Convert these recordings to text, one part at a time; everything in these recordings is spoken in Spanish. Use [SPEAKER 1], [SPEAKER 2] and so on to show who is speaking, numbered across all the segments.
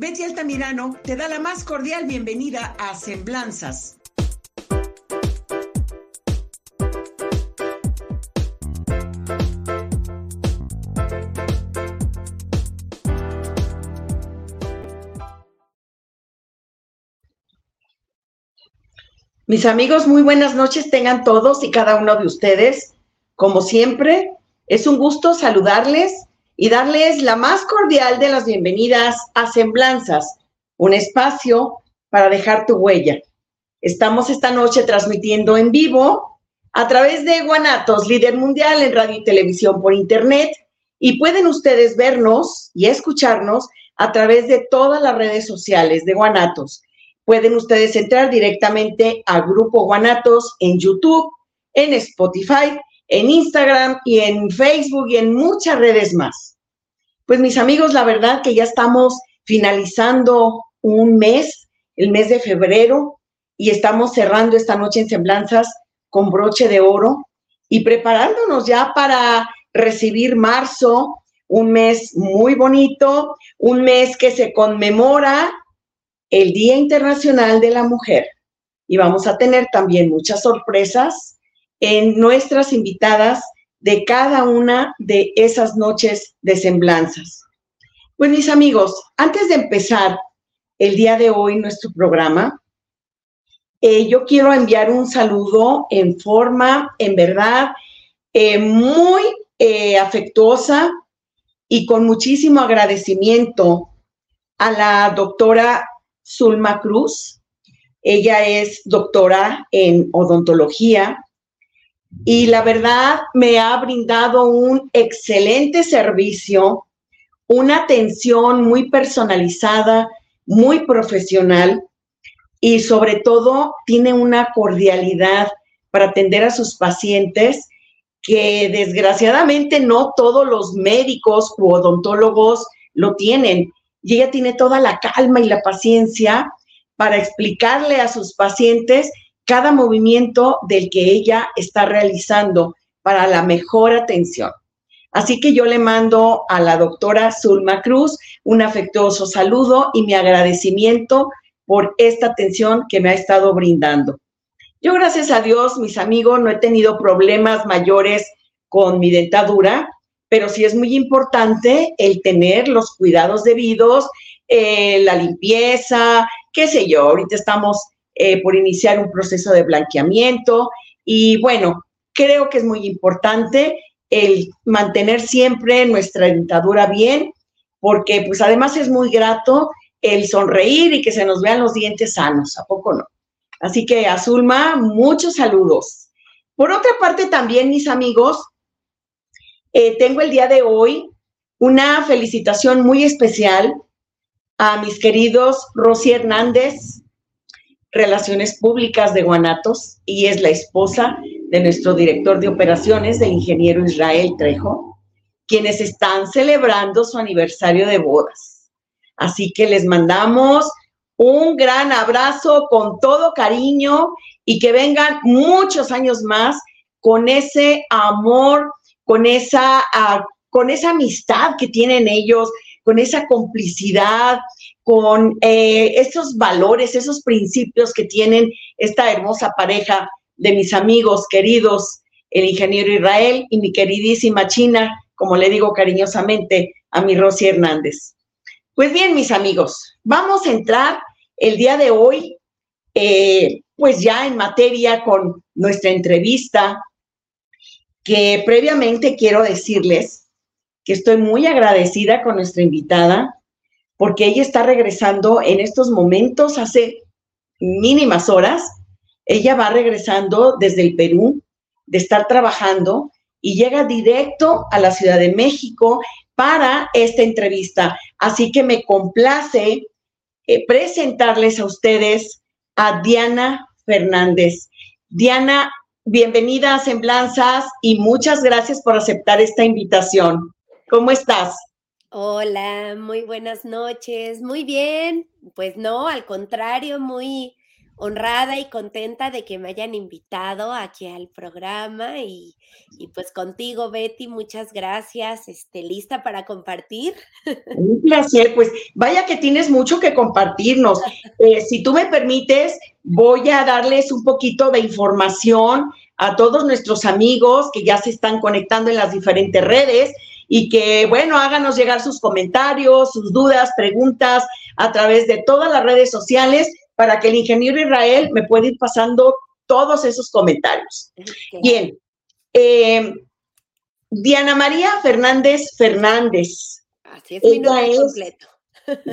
[SPEAKER 1] Betty Altamirano te da la más cordial bienvenida a Semblanzas. Mis amigos, muy buenas noches tengan todos y cada uno de ustedes. Como siempre, es un gusto saludarles y darles la más cordial de las bienvenidas a Semblanzas, un espacio para dejar tu huella. Estamos esta noche transmitiendo en vivo a través de Guanatos, líder mundial en radio y televisión por internet, y pueden ustedes vernos y escucharnos a través de todas las redes sociales de Guanatos pueden ustedes entrar directamente a Grupo Guanatos en YouTube, en Spotify, en Instagram y en Facebook y en muchas redes más. Pues mis amigos, la verdad que ya estamos finalizando un mes, el mes de febrero, y estamos cerrando esta noche en Semblanzas con broche de oro y preparándonos ya para recibir marzo, un mes muy bonito, un mes que se conmemora el Día Internacional de la Mujer. Y vamos a tener también muchas sorpresas en nuestras invitadas de cada una de esas noches de semblanzas. Pues mis amigos, antes de empezar el día de hoy nuestro programa, eh, yo quiero enviar un saludo en forma, en verdad, eh, muy eh, afectuosa y con muchísimo agradecimiento a la doctora Zulma Cruz. Ella es doctora en odontología y la verdad me ha brindado un excelente servicio, una atención muy personalizada, muy profesional y sobre todo tiene una cordialidad para atender a sus pacientes que desgraciadamente no todos los médicos u odontólogos lo tienen. Y ella tiene toda la calma y la paciencia para explicarle a sus pacientes cada movimiento del que ella está realizando para la mejor atención. Así que yo le mando a la doctora Zulma Cruz un afectuoso saludo y mi agradecimiento por esta atención que me ha estado brindando. Yo, gracias a Dios, mis amigos, no he tenido problemas mayores con mi dentadura pero sí es muy importante el tener los cuidados debidos, eh, la limpieza, qué sé yo, ahorita estamos eh, por iniciar un proceso de blanqueamiento y bueno, creo que es muy importante el mantener siempre nuestra dentadura bien, porque pues además es muy grato el sonreír y que se nos vean los dientes sanos, ¿a poco no? Así que Azulma, muchos saludos. Por otra parte, también mis amigos, eh, tengo el día de hoy una felicitación muy especial a mis queridos Rosy Hernández, Relaciones Públicas de Guanatos, y es la esposa de nuestro director de operaciones, del ingeniero Israel Trejo, quienes están celebrando su aniversario de bodas. Así que les mandamos un gran abrazo con todo cariño y que vengan muchos años más con ese amor con esa, ah, con esa amistad que tienen ellos, con esa complicidad, con eh, esos valores, esos principios que tienen esta hermosa pareja de mis amigos queridos, el ingeniero Israel y mi queridísima China, como le digo cariñosamente a mi Rosy Hernández. Pues bien, mis amigos, vamos a entrar el día de hoy, eh, pues ya en materia con nuestra entrevista que previamente quiero decirles que estoy muy agradecida con nuestra invitada porque ella está regresando en estos momentos hace mínimas horas. Ella va regresando desde el Perú de estar trabajando y llega directo a la Ciudad de México para esta entrevista. Así que me complace eh, presentarles a ustedes a Diana Fernández. Diana bienvenida a Semblanzas y muchas gracias por aceptar esta invitación. ¿Cómo estás?
[SPEAKER 2] Hola, muy buenas noches. Muy bien. Pues no, al contrario, muy honrada y contenta de que me hayan invitado aquí al programa y, pues contigo, Betty, muchas gracias. Este, ¿Lista para compartir?
[SPEAKER 1] Un placer, pues vaya que tienes mucho que compartirnos. Eh, si tú me permites, voy a darles un poquito de información a todos nuestros amigos que ya se están conectando en las diferentes redes y que, bueno, háganos llegar sus comentarios, sus dudas, preguntas a través de todas las redes sociales para que el ingeniero Israel me pueda ir pasando todos esos comentarios. Bien. Eh, Diana María Fernández Fernández.
[SPEAKER 2] Así es mi nombre completo.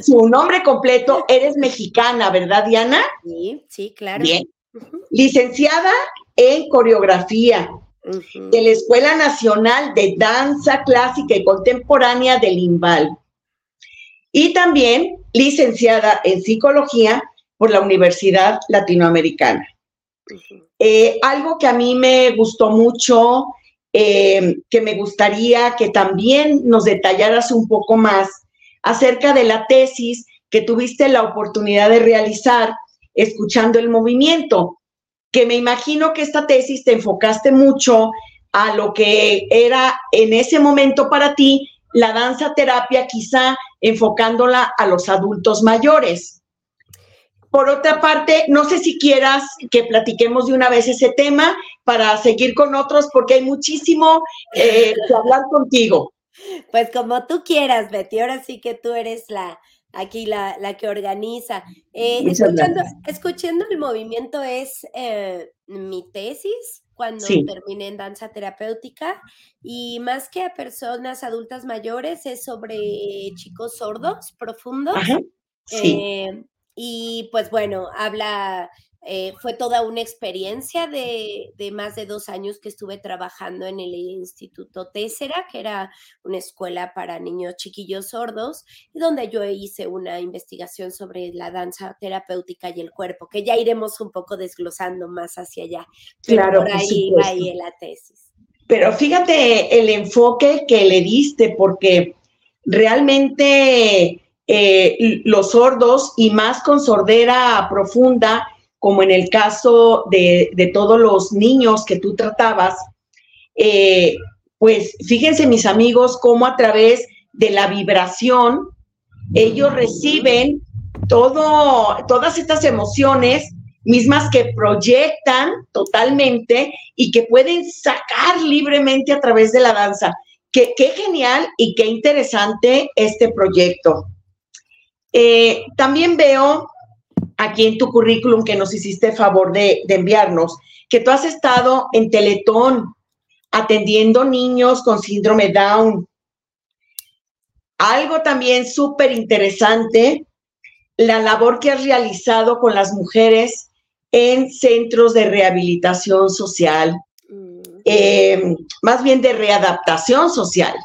[SPEAKER 1] Su nombre completo, eres mexicana, ¿verdad, Diana?
[SPEAKER 2] Sí, sí, claro.
[SPEAKER 1] Bien. Licenciada en coreografía, de la Escuela Nacional de Danza Clásica y Contemporánea del INVAL. Y también licenciada en Psicología por la Universidad Latinoamericana. Eh, algo que a mí me gustó mucho, eh, que me gustaría que también nos detallaras un poco más acerca de la tesis que tuviste la oportunidad de realizar escuchando el movimiento que me imagino que esta tesis te enfocaste mucho a lo que era en ese momento para ti la danza terapia, quizá enfocándola a los adultos mayores. Por otra parte, no sé si quieras que platiquemos de una vez ese tema para seguir con otros, porque hay muchísimo eh, que hablar contigo.
[SPEAKER 2] Pues como tú quieras, Betty, ahora sí que tú eres la, aquí la, la que organiza. Eh, escuchando, escuchando, el movimiento es eh, mi tesis cuando terminé en danza terapéutica y más que a personas adultas mayores es sobre chicos sordos profundos. Eh, y pues bueno, habla eh, fue toda una experiencia de, más de dos años que estuve trabajando en el Instituto Tessera, que era una escuela para niños chiquillos sordos, donde yo hice una investigación sobre la danza terapéutica y el cuerpo, que ya iremos un poco desglosando más hacia allá.
[SPEAKER 1] claro,
[SPEAKER 2] por ahí va ahí la tesis.
[SPEAKER 1] Pero fíjate el enfoque que le diste, porque realmente eh, los sordos, y más con sordera profunda, como en el caso de, todos los niños que tú tratabas, eh, pues fíjense mis amigos cómo a través de la vibración ellos reciben todo, todas estas emociones mismas que proyectan totalmente y que pueden sacar libremente a través de la danza. Qué, genial y qué interesante este proyecto. Eh, también veo aquí en tu currículum que nos hiciste favor de, enviarnos, que tú has estado en Teletón atendiendo niños con síndrome Down. Algo también súper interesante, la labor que has realizado con las mujeres en centros de rehabilitación social, mm. em, más bien de readaptación social.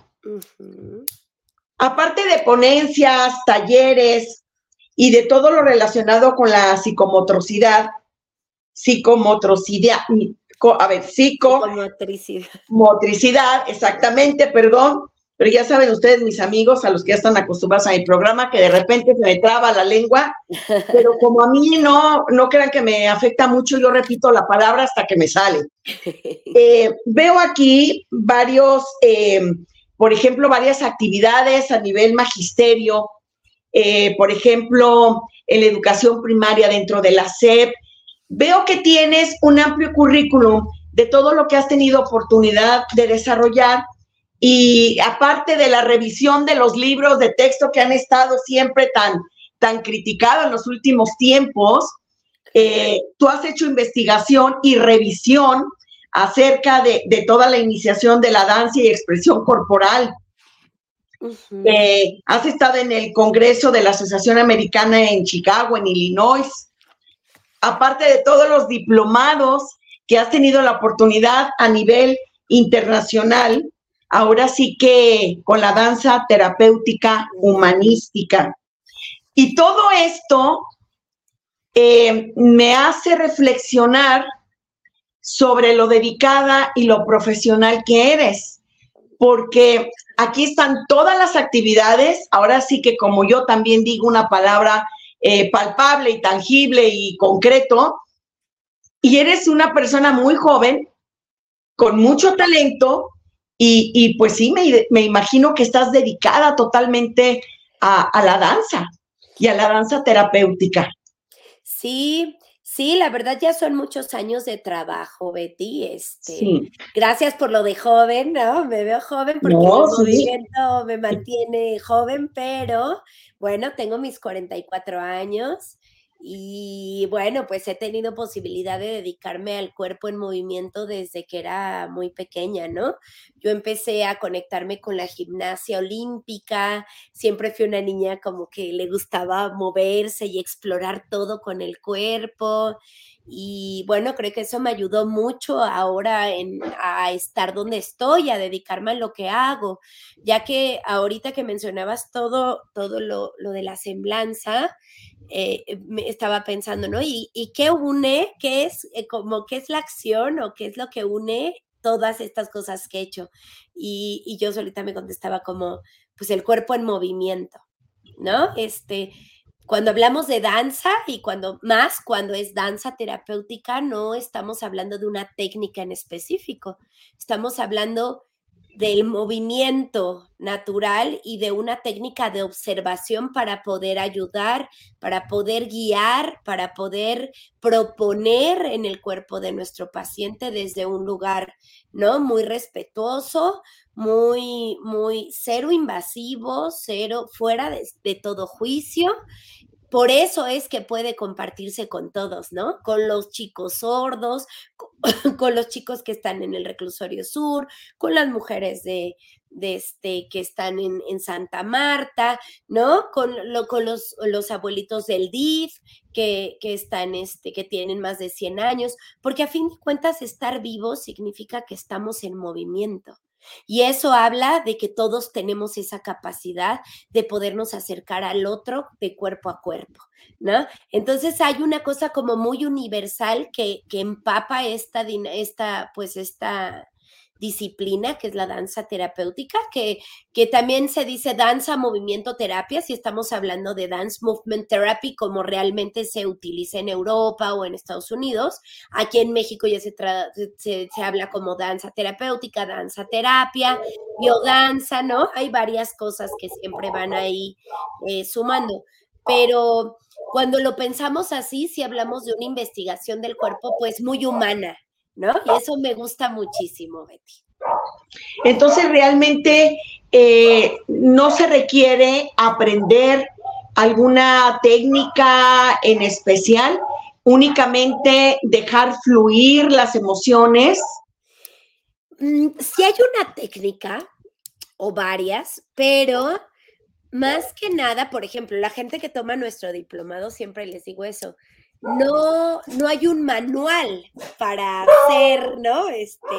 [SPEAKER 1] Aparte de ponencias, talleres, y de todo lo relacionado con la psicomotricidad, psicomotricidad, a ver, psicomotricidad. Motricidad, exactamente, perdón, pero ya saben ustedes, mis amigos, a los que ya están acostumbrados a mi programa, que de repente se me traba la lengua, pero como a mí no, no crean que me afecta mucho, yo repito la palabra hasta que me sale. Eh, veo aquí varios, eh, por ejemplo, varias actividades a nivel magisterio, eh, por ejemplo, en la educación primaria dentro de la SEP. Veo que tienes un amplio currículum de todo lo que has tenido oportunidad de desarrollar y aparte de la revisión de los libros de texto que han estado siempre tan, tan criticados en los últimos tiempos, eh, tú has hecho investigación y revisión acerca de, de, toda la iniciación de la danza y expresión corporal. Eh, has estado en el Congreso de la Asociación Americana en Chicago, en Illinois. Aparte de todos los diplomados que has tenido la oportunidad a nivel internacional, ahora sí que con la danza terapéutica humanística. Y todo esto eh, me hace reflexionar sobre lo dedicada y lo profesional que eres, porque Aquí están todas las actividades. Ahora sí que como yo también digo una palabra eh, palpable y tangible y concreto. Y eres una persona muy joven, con mucho talento, y, pues sí, me, imagino que estás dedicada totalmente a, la danza y a la danza terapéutica.
[SPEAKER 2] Sí, Sí, la verdad ya son muchos años de trabajo, Betty. Este, Gracias por lo de joven, ¿no? Me veo joven porque el movimiento me mantiene joven, pero bueno, tengo mis 44 años y bueno, pues he tenido posibilidad de dedicarme al cuerpo en movimiento desde que era muy pequeña, ¿no? Yo empecé a conectarme con la gimnasia olímpica, siempre fui una niña como que le gustaba moverse y explorar todo con el cuerpo. Y bueno, creo que eso me ayudó mucho ahora en, a estar donde estoy, a dedicarme a lo que hago, ya que ahorita que mencionabas todo, todo lo, lo de la semblanza, eh, me estaba pensando, ¿no? ¿Y, qué une? ¿Qué es eh, como qué es la acción o qué es lo que une todas estas cosas que he hecho? Y, y, yo solita me contestaba como, pues el cuerpo en movimiento, ¿no? Este, cuando hablamos de danza y cuando más cuando es danza terapéutica, no estamos hablando de una técnica en específico, estamos hablando del movimiento natural y de una técnica de observación para poder ayudar, para poder guiar, para poder proponer en el cuerpo de nuestro paciente desde un lugar, ¿no? Muy respetuoso, muy, muy cero invasivo, cero fuera de, de todo juicio por eso es que puede compartirse con todos, ¿no? Con los chicos sordos, con, los chicos que están en el reclusorio sur, con las mujeres de, este, que están en, Santa Marta, ¿no? Con, con los, los, abuelitos del DIF que, que, están, este, que tienen más de 100 años, porque a fin de cuentas estar vivos significa que estamos en movimiento. Y eso habla de que todos tenemos esa capacidad de podernos acercar al otro de cuerpo a cuerpo, ¿no? Entonces hay una cosa como muy universal que, que empapa esta, esta, pues esta, disciplina, que es la danza terapéutica, que, que también se dice danza, movimiento, terapia, si estamos hablando de dance movement therapy, como realmente se utiliza en Europa o en Estados Unidos. Aquí en México ya se, se, habla como danza terapéutica, danza terapia, biodanza, ¿no? Hay varias cosas que siempre van ahí eh, sumando, pero cuando lo pensamos así, si hablamos de una investigación del cuerpo, pues muy humana, ¿no? Y eso me gusta muchísimo, Betty.
[SPEAKER 1] Entonces, realmente eh, no se requiere aprender alguna técnica en especial, únicamente dejar fluir las emociones.
[SPEAKER 2] Mm, sí hay una técnica o varias, pero más que nada, por ejemplo, la gente que toma nuestro diplomado, siempre les digo eso, no, no hay un manual para hacer, ¿no? Este,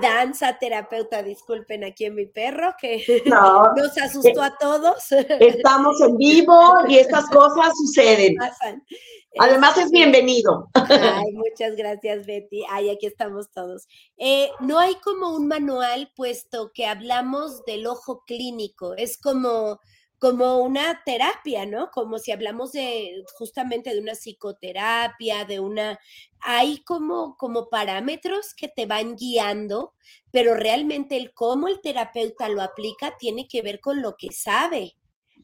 [SPEAKER 2] danza terapeuta, disculpen aquí en mi perro que nos asustó a todos.
[SPEAKER 1] Estamos en vivo y estas cosas suceden. Además es este, bienvenido.
[SPEAKER 2] Ay, muchas gracias, Betty. Ay, aquí estamos todos. Eh, no hay como un manual, puesto que hablamos del ojo clínico. Es como como una terapia, ¿no? Como si hablamos de justamente de una psicoterapia, de una hay como como parámetros que te van guiando, pero realmente el cómo el terapeuta lo aplica tiene que ver con lo que sabe,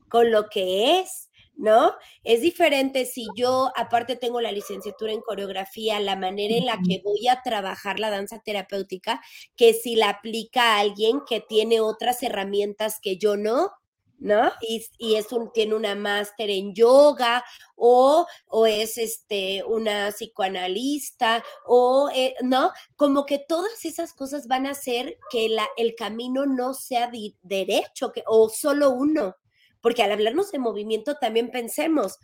[SPEAKER 2] con lo que es. ¿no? Es diferente si yo, aparte tengo la licenciatura en coreografía, la manera en la que voy a trabajar la danza terapéutica, que si la aplica a alguien que tiene otras herramientas que yo no, ¿no? Y, es un, tiene una máster en yoga o, o, es este, una psicoanalista o, eh, ¿no? Como que todas esas cosas van a hacer que la, el camino no sea derecho que, o solo uno. Porque al hablarnos de movimiento también pensemos,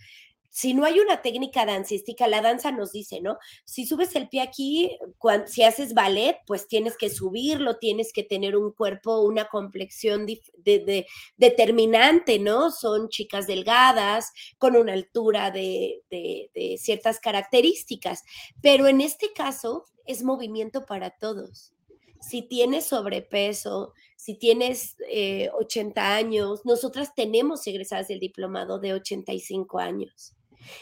[SPEAKER 2] si no hay una técnica dancística, la danza nos dice, ¿no? Si subes el pie aquí, si haces ballet, pues tienes que subirlo, tienes que tener un cuerpo, una complexión de, determinante, ¿no? Son chicas delgadas, con una altura de, ciertas características, pero en este caso es movimiento para todos. Si tienes sobrepeso, si tienes 80 eh, años, nosotras tenemos egresadas del diplomado de 85 años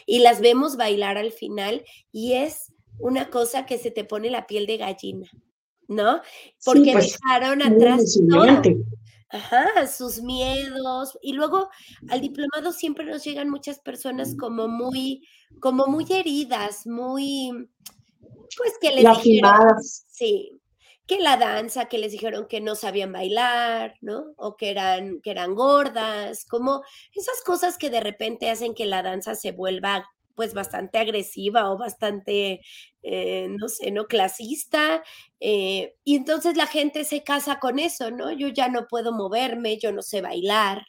[SPEAKER 2] y las vemos bailar al final y es una cosa que se te pone la piel de gallina, ¿no? Porque pues, dejaron atrás todo. Ajá, sus miedos. Y luego al diplomado siempre nos llegan muchas personas como muy, como muy heridas, muy, pues que les dijeron, sí, que la danza, que les dijeron que no sabían bailar, ¿no? O que eran, que eran gordas, como esas cosas que de repente hacen que la danza se vuelva pues bastante agresiva o bastante, eh, no sé, ¿no? Clasista. Eh, y entonces la gente se casa con eso, ¿no? Yo ya no puedo moverme, yo no sé bailar,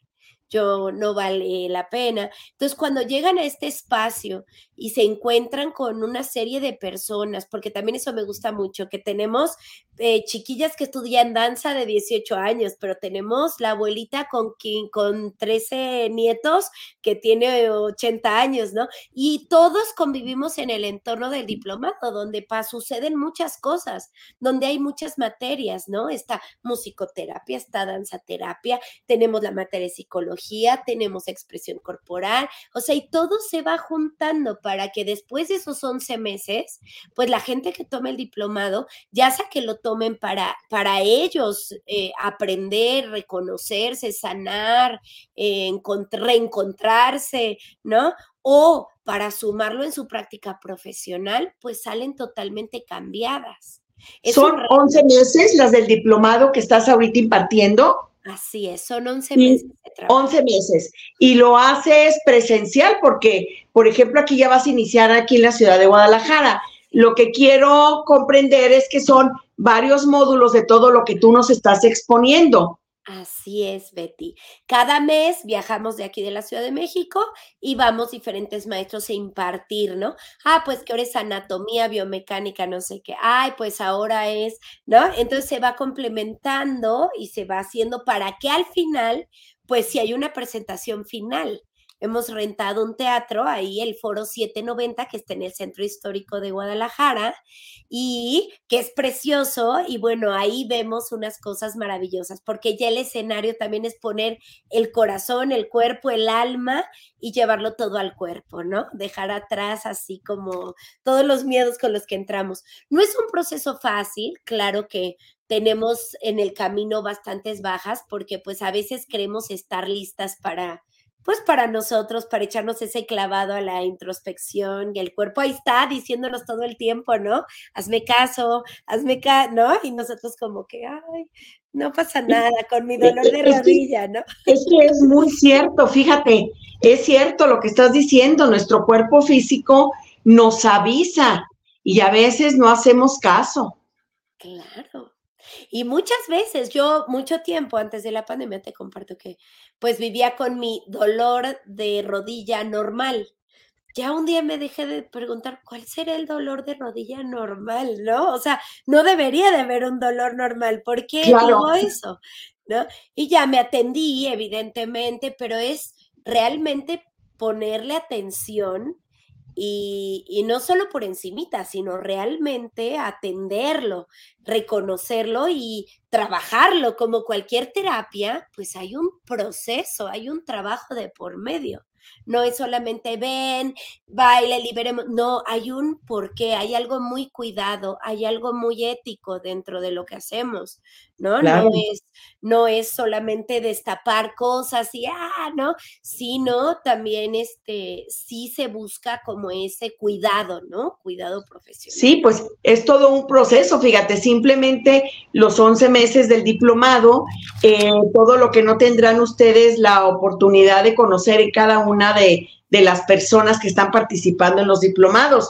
[SPEAKER 2] yo no vale la pena. Entonces, cuando llegan a este espacio y se encuentran con una serie de personas, porque también eso me gusta mucho, que tenemos eh, chiquillas que estudian danza de 18 años, pero tenemos la abuelita con, con 13 nietos que tiene 80 años, ¿no? Y todos convivimos en el entorno del diplomado, donde suceden muchas cosas, donde hay muchas materias, ¿no? Está musicoterapia, está danzaterapia, tenemos la materia de psicología, tenemos expresión corporal, o sea, y todo se va juntando para que después de esos 11 meses, pues la gente que tome el diplomado, ya sea que lo tomen para, para ellos eh, aprender, reconocerse, sanar, eh, reencontrarse, ¿no? O para sumarlo en su práctica profesional, pues salen totalmente cambiadas.
[SPEAKER 1] ¿Son 11 meses las del diplomado que estás ahorita impartiendo?
[SPEAKER 2] Así es, son 11 meses.
[SPEAKER 1] De 11 meses. Y lo haces presencial porque, por ejemplo, aquí ya vas a iniciar aquí en la ciudad de Guadalajara. Lo que quiero comprender es que son varios módulos de todo lo que tú nos estás exponiendo.
[SPEAKER 2] Así es, Betty. Cada mes viajamos de aquí de la Ciudad de México y vamos diferentes maestros a impartir, ¿no? Ah, pues que ahora es anatomía, biomecánica, no sé qué. Ay, pues ahora es, ¿no? Entonces se va complementando y se va haciendo para que al final, pues si hay una presentación final, hemos rentado un teatro, ahí el Foro 790, que está en el Centro Histórico de Guadalajara, y que es precioso, y bueno, ahí vemos unas cosas maravillosas, porque ya el escenario también es poner el corazón, el cuerpo, el alma y llevarlo todo al cuerpo, ¿no? Dejar atrás así como todos los miedos con los que entramos. No es un proceso fácil, claro que tenemos en el camino bastantes bajas porque pues a veces creemos estar listas para pues para nosotros, para echarnos ese clavado a la introspección y el cuerpo ahí está diciéndonos todo el tiempo, ¿no? Hazme caso, hazme caso, ¿no? Y nosotros como que, ay, no pasa nada con mi dolor de rodilla, ¿no?
[SPEAKER 1] Es que es muy cierto, fíjate, es cierto lo que estás diciendo, nuestro cuerpo físico nos avisa y a veces no hacemos caso.
[SPEAKER 2] Claro. Y muchas veces, yo mucho tiempo antes de la pandemia te comparto que pues vivía con mi dolor de rodilla normal. Ya un día me dejé de preguntar cuál será el dolor de rodilla normal, ¿no? O sea, no debería de haber un dolor normal. ¿Por qué digo eso? ¿No? Y ya me atendí, evidentemente, pero es realmente ponerle atención y, no solo por encimita, sino realmente atenderlo, reconocerlo y trabajarlo como cualquier terapia, pues hay un proceso, hay un trabajo de por medio. No es solamente ven, baile, liberemos. No, hay un porqué, hay algo muy cuidado, hay algo muy ético dentro de lo que hacemos, ¿no? No, es, no es solamente destapar cosas y, ah, ¿no? Sino también, este, sí se busca como ese cuidado, ¿no? Cuidado profesional.
[SPEAKER 1] Sí, pues es todo un proceso, fíjate, simplemente los 11 meses del diplomado, eh, todo lo que no tendrán ustedes la oportunidad de conocer en cada una de, las personas que están participando en los diplomados.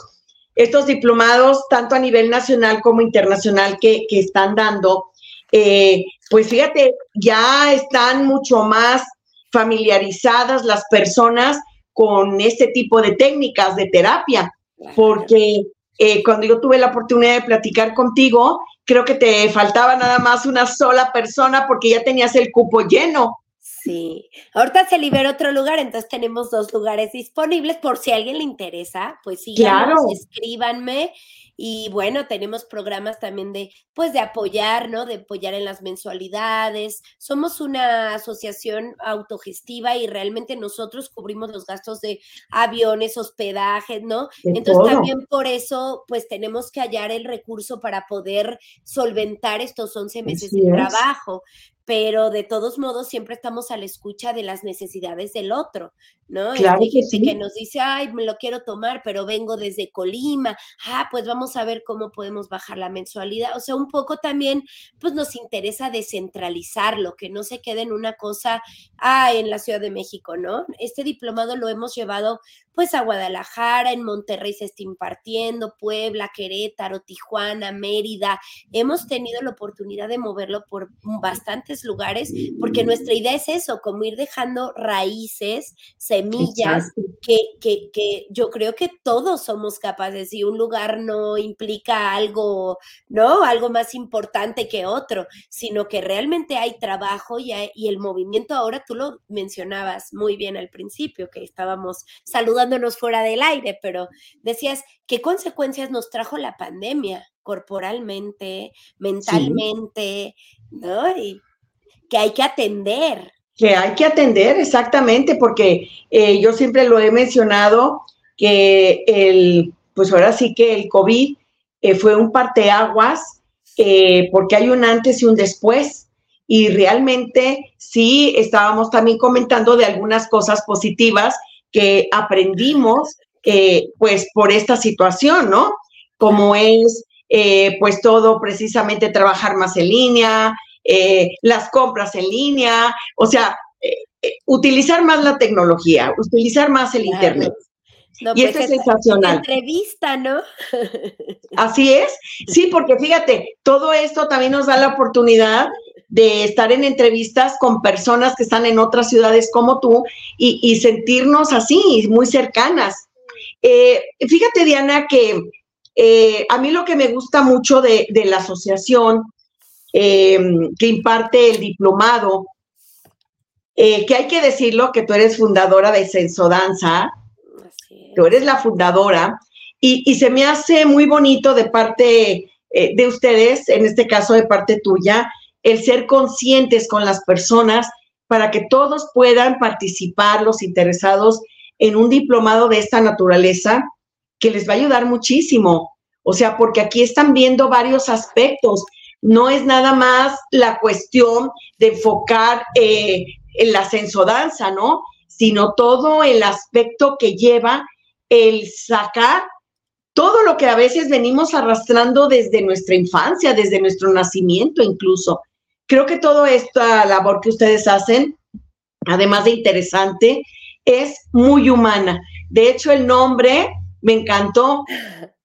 [SPEAKER 1] Estos diplomados, tanto a nivel nacional como internacional, que, están dando, eh, pues fíjate, ya están mucho más familiarizadas las personas con este tipo de técnicas de terapia, porque eh, cuando yo tuve la oportunidad de platicar contigo, creo que te faltaba nada más una sola persona porque ya tenías el cupo lleno.
[SPEAKER 2] Sí, ahorita se libera otro lugar, entonces tenemos dos lugares disponibles por si a alguien le interesa, pues sí, claro. escríbanme Y bueno, tenemos programas también de, pues, de apoyar, ¿no? De apoyar en las mensualidades. Somos una asociación autogestiva y realmente nosotros cubrimos los gastos de aviones, hospedajes, ¿no? Entonces también por eso, pues, tenemos que hallar el recurso para poder solventar estos 11 meses de trabajo pero de todos modos siempre estamos a la escucha de las necesidades del otro, ¿no?
[SPEAKER 1] Claro que sí.
[SPEAKER 2] Que nos dice, ay, me lo quiero tomar, pero vengo desde Colima, ah, pues vamos a ver cómo podemos bajar la mensualidad. O sea, un poco también, pues nos interesa descentralizarlo, que no se quede en una cosa, ah, en la Ciudad de México, ¿no? Este diplomado lo hemos llevado pues a Guadalajara, en Monterrey se está impartiendo, Puebla, Querétaro, Tijuana, Mérida. Hemos tenido la oportunidad de moverlo por bastantes lugares, porque nuestra idea es eso, como ir dejando raíces, semillas, que, que, que, yo creo que todos somos capaces y un lugar no implica algo, ¿no? Algo más importante que otro, sino que realmente hay trabajo y, y el movimiento ahora, tú lo mencionabas muy bien al principio, que estábamos saludando fuera del aire, pero decías, ¿qué consecuencias nos trajo la pandemia corporalmente, mentalmente, ¿no? Y que hay que atender.
[SPEAKER 1] Que hay que atender, exactamente, porque eh, yo siempre lo he mencionado, que el, pues ahora sí que el COVID eh, fue un parteaguas, eh, porque hay un antes y un después. Y realmente sí estábamos también comentando de algunas cosas positivas que aprendimos eh, pues por esta situación, ¿no? Como es eh, pues todo precisamente trabajar más en línea, eh, las compras en línea, o sea, utilizar más la tecnología, utilizar más el Internet. Y pues esto es sensacional.
[SPEAKER 2] Entrevista, ¿no?
[SPEAKER 1] Así es. Sí, porque fíjate, todo esto también nos da la oportunidad de estar en entrevistas con personas que están en otras ciudades como tú y, sentirnos así, muy cercanas. Eh, fíjate, Diana, que eh, a mí lo que me gusta mucho de, la asociación eh, que imparte el diplomado, que hay que decirlo, que tú eres fundadora de Senso Danza, tú eres la fundadora, y, se me hace muy bonito de parte de ustedes, en este caso de parte tuya, el ser conscientes con las personas para que todos puedan participar, los interesados en un diplomado de esta naturaleza, que les va a ayudar muchísimo. O sea, porque aquí están viendo varios aspectos. No es nada más la cuestión de enfocar eh, en la sensodanza, ¿no? Sino todo el aspecto que lleva el sacar todo lo que a veces venimos arrastrando desde nuestra infancia, desde nuestro nacimiento incluso. Creo que toda esta labor que ustedes hacen, además de interesante, es muy humana. De hecho, el nombre me encantó,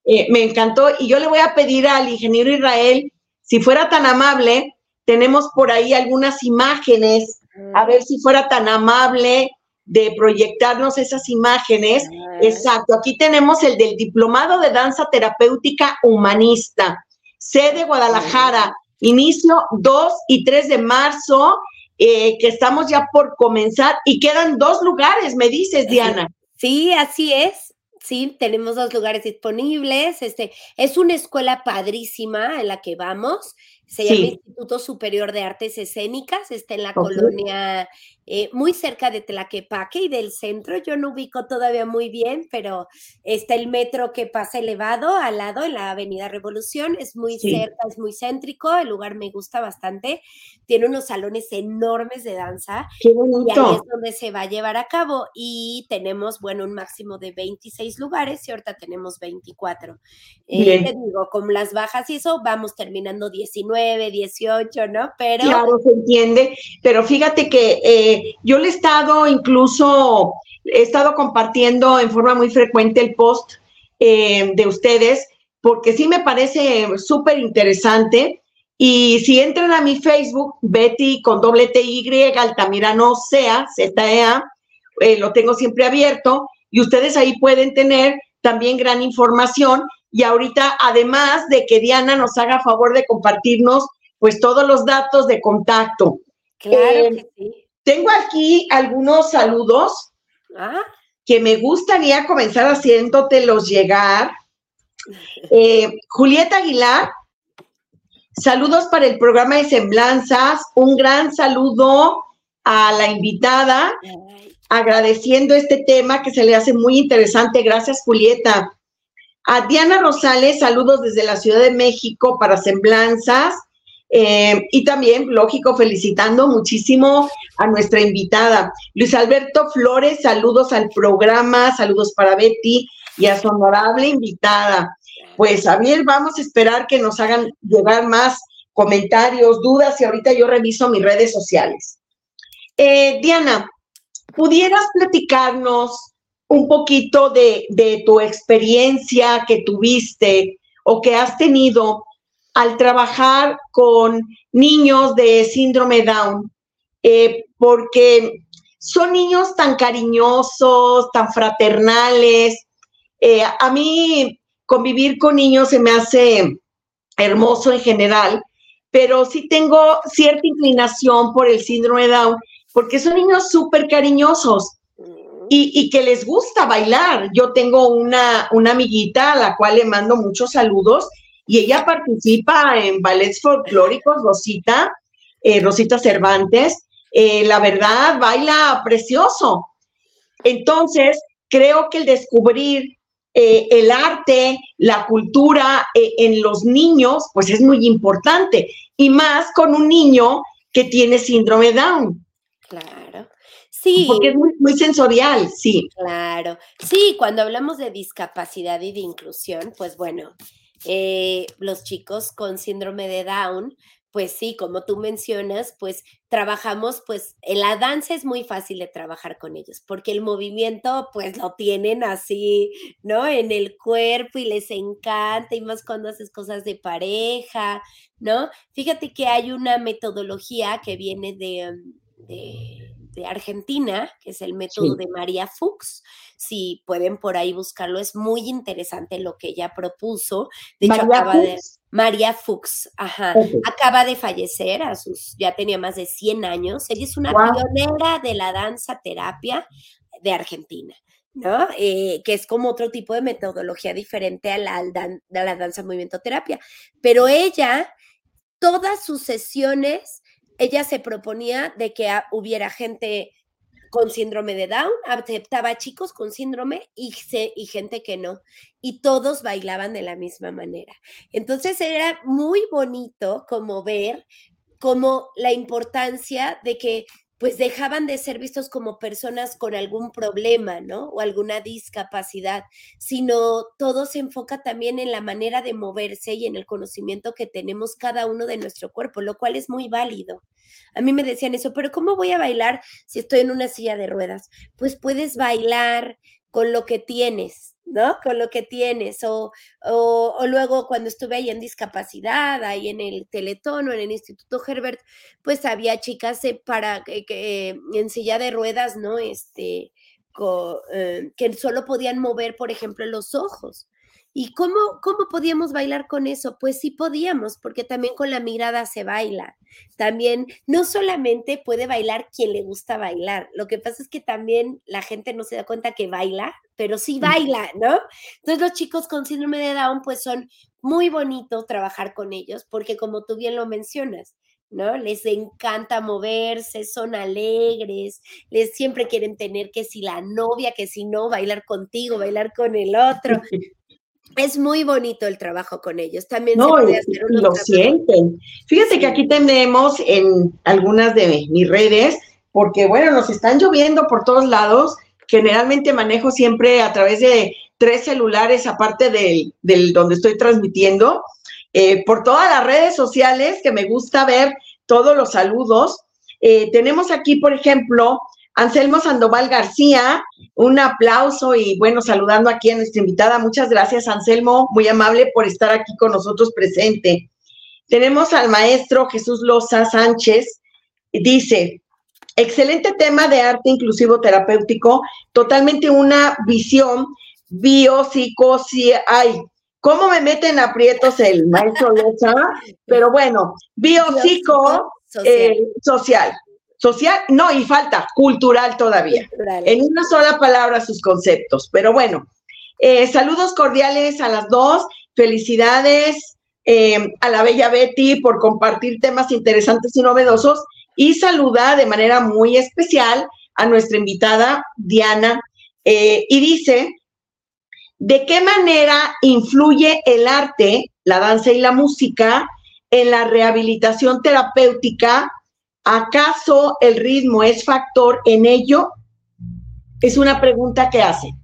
[SPEAKER 1] eh, me encantó y yo le voy a pedir al ingeniero Israel, si fuera tan amable, tenemos por ahí algunas imágenes, a ver si fuera tan amable de proyectarnos esas imágenes. Exacto, aquí tenemos el del Diplomado de Danza Terapéutica Humanista, sede Guadalajara, inicio 2 y 3 de marzo, eh, que estamos ya por comenzar y quedan dos lugares, me dices, Diana.
[SPEAKER 2] Sí, así es. Sí, tenemos dos lugares disponibles. Este es una escuela padrísima en la que vamos. Se llama Instituto Superior de Artes Escénicas, está en la colonia eh, muy cerca de Tlaquepaque y del centro. Yo no ubico todavía muy bien, pero está el metro que pasa elevado al lado en la Avenida Revolución. Es muy cerca, es muy céntrico. El lugar me gusta bastante. Tiene unos salones enormes de danza.
[SPEAKER 1] Qué bonito.
[SPEAKER 2] Y ahí es donde se va a llevar a cabo. Y tenemos, bueno, un máximo de 26 lugares y ahorita tenemos 24. Eh, te digo, con las bajas y eso, vamos terminando 19, 18, ¿no?
[SPEAKER 1] Pero. Claro, se entiende. Pero fíjate que. Eh, yo le he estado incluso, he estado compartiendo en forma muy frecuente el post eh, de ustedes, porque sí me parece súper interesante. Y si entran a mi Facebook, Betty con doble T Y, Altamirano Sea, Z E A, eh, lo tengo siempre abierto y ustedes ahí pueden tener también gran información. Y ahorita, además de que Diana nos haga favor de compartirnos, pues todos los datos de contacto.
[SPEAKER 2] Claro eh, que sí.
[SPEAKER 1] Tengo aquí algunos saludos
[SPEAKER 2] ah.
[SPEAKER 1] que me gustaría comenzar haciéndotelos llegar. Eh, Julieta Aguilar, saludos para el programa de Semblanzas. Un gran saludo a la invitada, agradeciendo este tema que se le hace muy interesante. Gracias, Julieta. A Diana Rosales, saludos desde la Ciudad de México para Semblanzas. Eh, y también, lógico, felicitando muchísimo a nuestra invitada. Luis Alberto Flores, saludos al programa, saludos para Betty y a su honorable invitada. Pues, Javier, vamos a esperar que nos hagan llegar más comentarios, dudas y ahorita yo reviso mis redes sociales. Eh, Diana, ¿pudieras platicarnos un poquito de, de tu experiencia que tuviste o que has tenido al trabajar con niños de síndrome Down? Eh, porque son niños tan cariñosos, tan fraternales. Eh, a mí convivir con niños se me hace hermoso en general, pero sí tengo cierta inclinación por el síndrome Down, porque son niños súper cariñosos y, que les gusta bailar. Yo tengo una, una amiguita a la cual le mando muchos saludos y ella participa en ballets folclóricos, Rosita, eh, Rosita Cervantes, eh, la verdad, baila precioso. Entonces, creo que el descubrir eh, el arte, la cultura en los niños, pues es muy importante. Y más con un niño que tiene síndrome Down.
[SPEAKER 2] Claro. Sí.
[SPEAKER 1] Porque es muy, muy, sensorial, sí.
[SPEAKER 2] Claro. Sí, cuando hablamos de discapacidad y de inclusión, pues bueno, los chicos con síndrome de Down, pues sí, como tú mencionas, pues trabajamos, pues en la danza es muy fácil de trabajar con ellos, porque el movimiento pues lo tienen así, ¿no? En el cuerpo y les encanta, y más cuando haces cosas de pareja, ¿no? Fíjate que hay una metodología que viene de, de de Argentina, que es el método de María Fuchs. Si pueden por ahí buscarlo, es muy interesante lo que ella propuso. De hecho, acaba de. María Fuchs, ajá, acaba de fallecer, a sus, ya tenía más de 100 años. Ella es una pionera de la danza terapia de Argentina. ¿no? Eh, que es como otro tipo de metodología diferente a la, a la danza movimiento terapia. Pero ella, todas sus sesiones ella se proponía de que hubiera gente con síndrome de Down, aceptaba chicos con síndrome y, gente que no. Y todos bailaban de la misma manera. Entonces era muy bonito como ver como la importancia de que pues dejaban de ser vistos como personas con algún problema, ¿no? O alguna discapacidad, sino todo se enfoca también en la manera de moverse y en el conocimiento que tenemos cada uno de nuestro cuerpo, lo cual es muy válido. A mí me decían eso, pero ¿cómo voy a bailar si estoy en una silla de ruedas? Pues puedes bailar con lo que tienes, ¿no? Con lo que tienes. O, o, luego cuando estuve ahí en discapacidad, ahí en el Teletón o en el Instituto Herbert, pues había chicas eh, para que, en silla de ruedas, ¿no? Este, eh, que solo podían mover, por ejemplo, los ojos. ¿Y cómo, cómo podíamos bailar con eso? Pues sí podíamos, porque también con la mirada se baila. También no solamente puede bailar quien le gusta bailar, lo que pasa es que también la gente no se da cuenta que baila, pero sí baila, ¿no? Entonces los chicos con síndrome de Down pues son muy bonitos trabajar con ellos, porque como tú bien lo mencionas, ¿no? Les encanta moverse, son alegres, les siempre quieren tener que si la novia, que si no, bailar contigo, bailar con el otro. Es muy bonito el trabajo con ellos. También
[SPEAKER 1] no, se puede hacer lo sienten. Fíjate que aquí tenemos en algunas de mis redes, porque bueno, nos están lloviendo por todos lados. Generalmente manejo siempre a través de tres celulares, aparte del, del donde estoy transmitiendo, eh, por todas las redes sociales, que me gusta ver todos los saludos. Eh, tenemos aquí, por ejemplo, Anselmo Sandoval García, un aplauso y bueno, saludando aquí a nuestra invitada. Muchas gracias, Anselmo, muy amable por estar aquí con nosotros presente. Tenemos al maestro Jesús Loza Sánchez, dice, excelente tema de arte inclusivo terapéutico, totalmente una visión biopsicosi, ay, ¿cómo me meten aprietos el maestro Loza? Pero bueno, biopsico eh, social social, no, y falta cultural todavía. En una sola palabra sus conceptos, pero bueno. Eh, saludos cordiales a las dos. Felicidades eh, a la bella Betty por compartir temas interesantes y novedosos. Y saluda de manera muy especial a nuestra invitada Diana. Eh, y dice, ¿de qué manera influye el arte, la danza y la música en la rehabilitación terapéutica? ¿Acaso el ritmo es factor en ello? Es una pregunta que hace.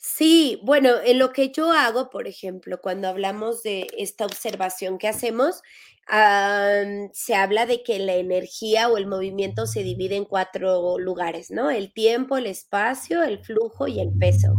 [SPEAKER 2] Sí, bueno, en lo que yo hago, por ejemplo, cuando hablamos de esta observación que hacemos, se habla de que la energía o el movimiento se divide en cuatro lugares, ¿no? El tiempo, el espacio, el flujo y el peso.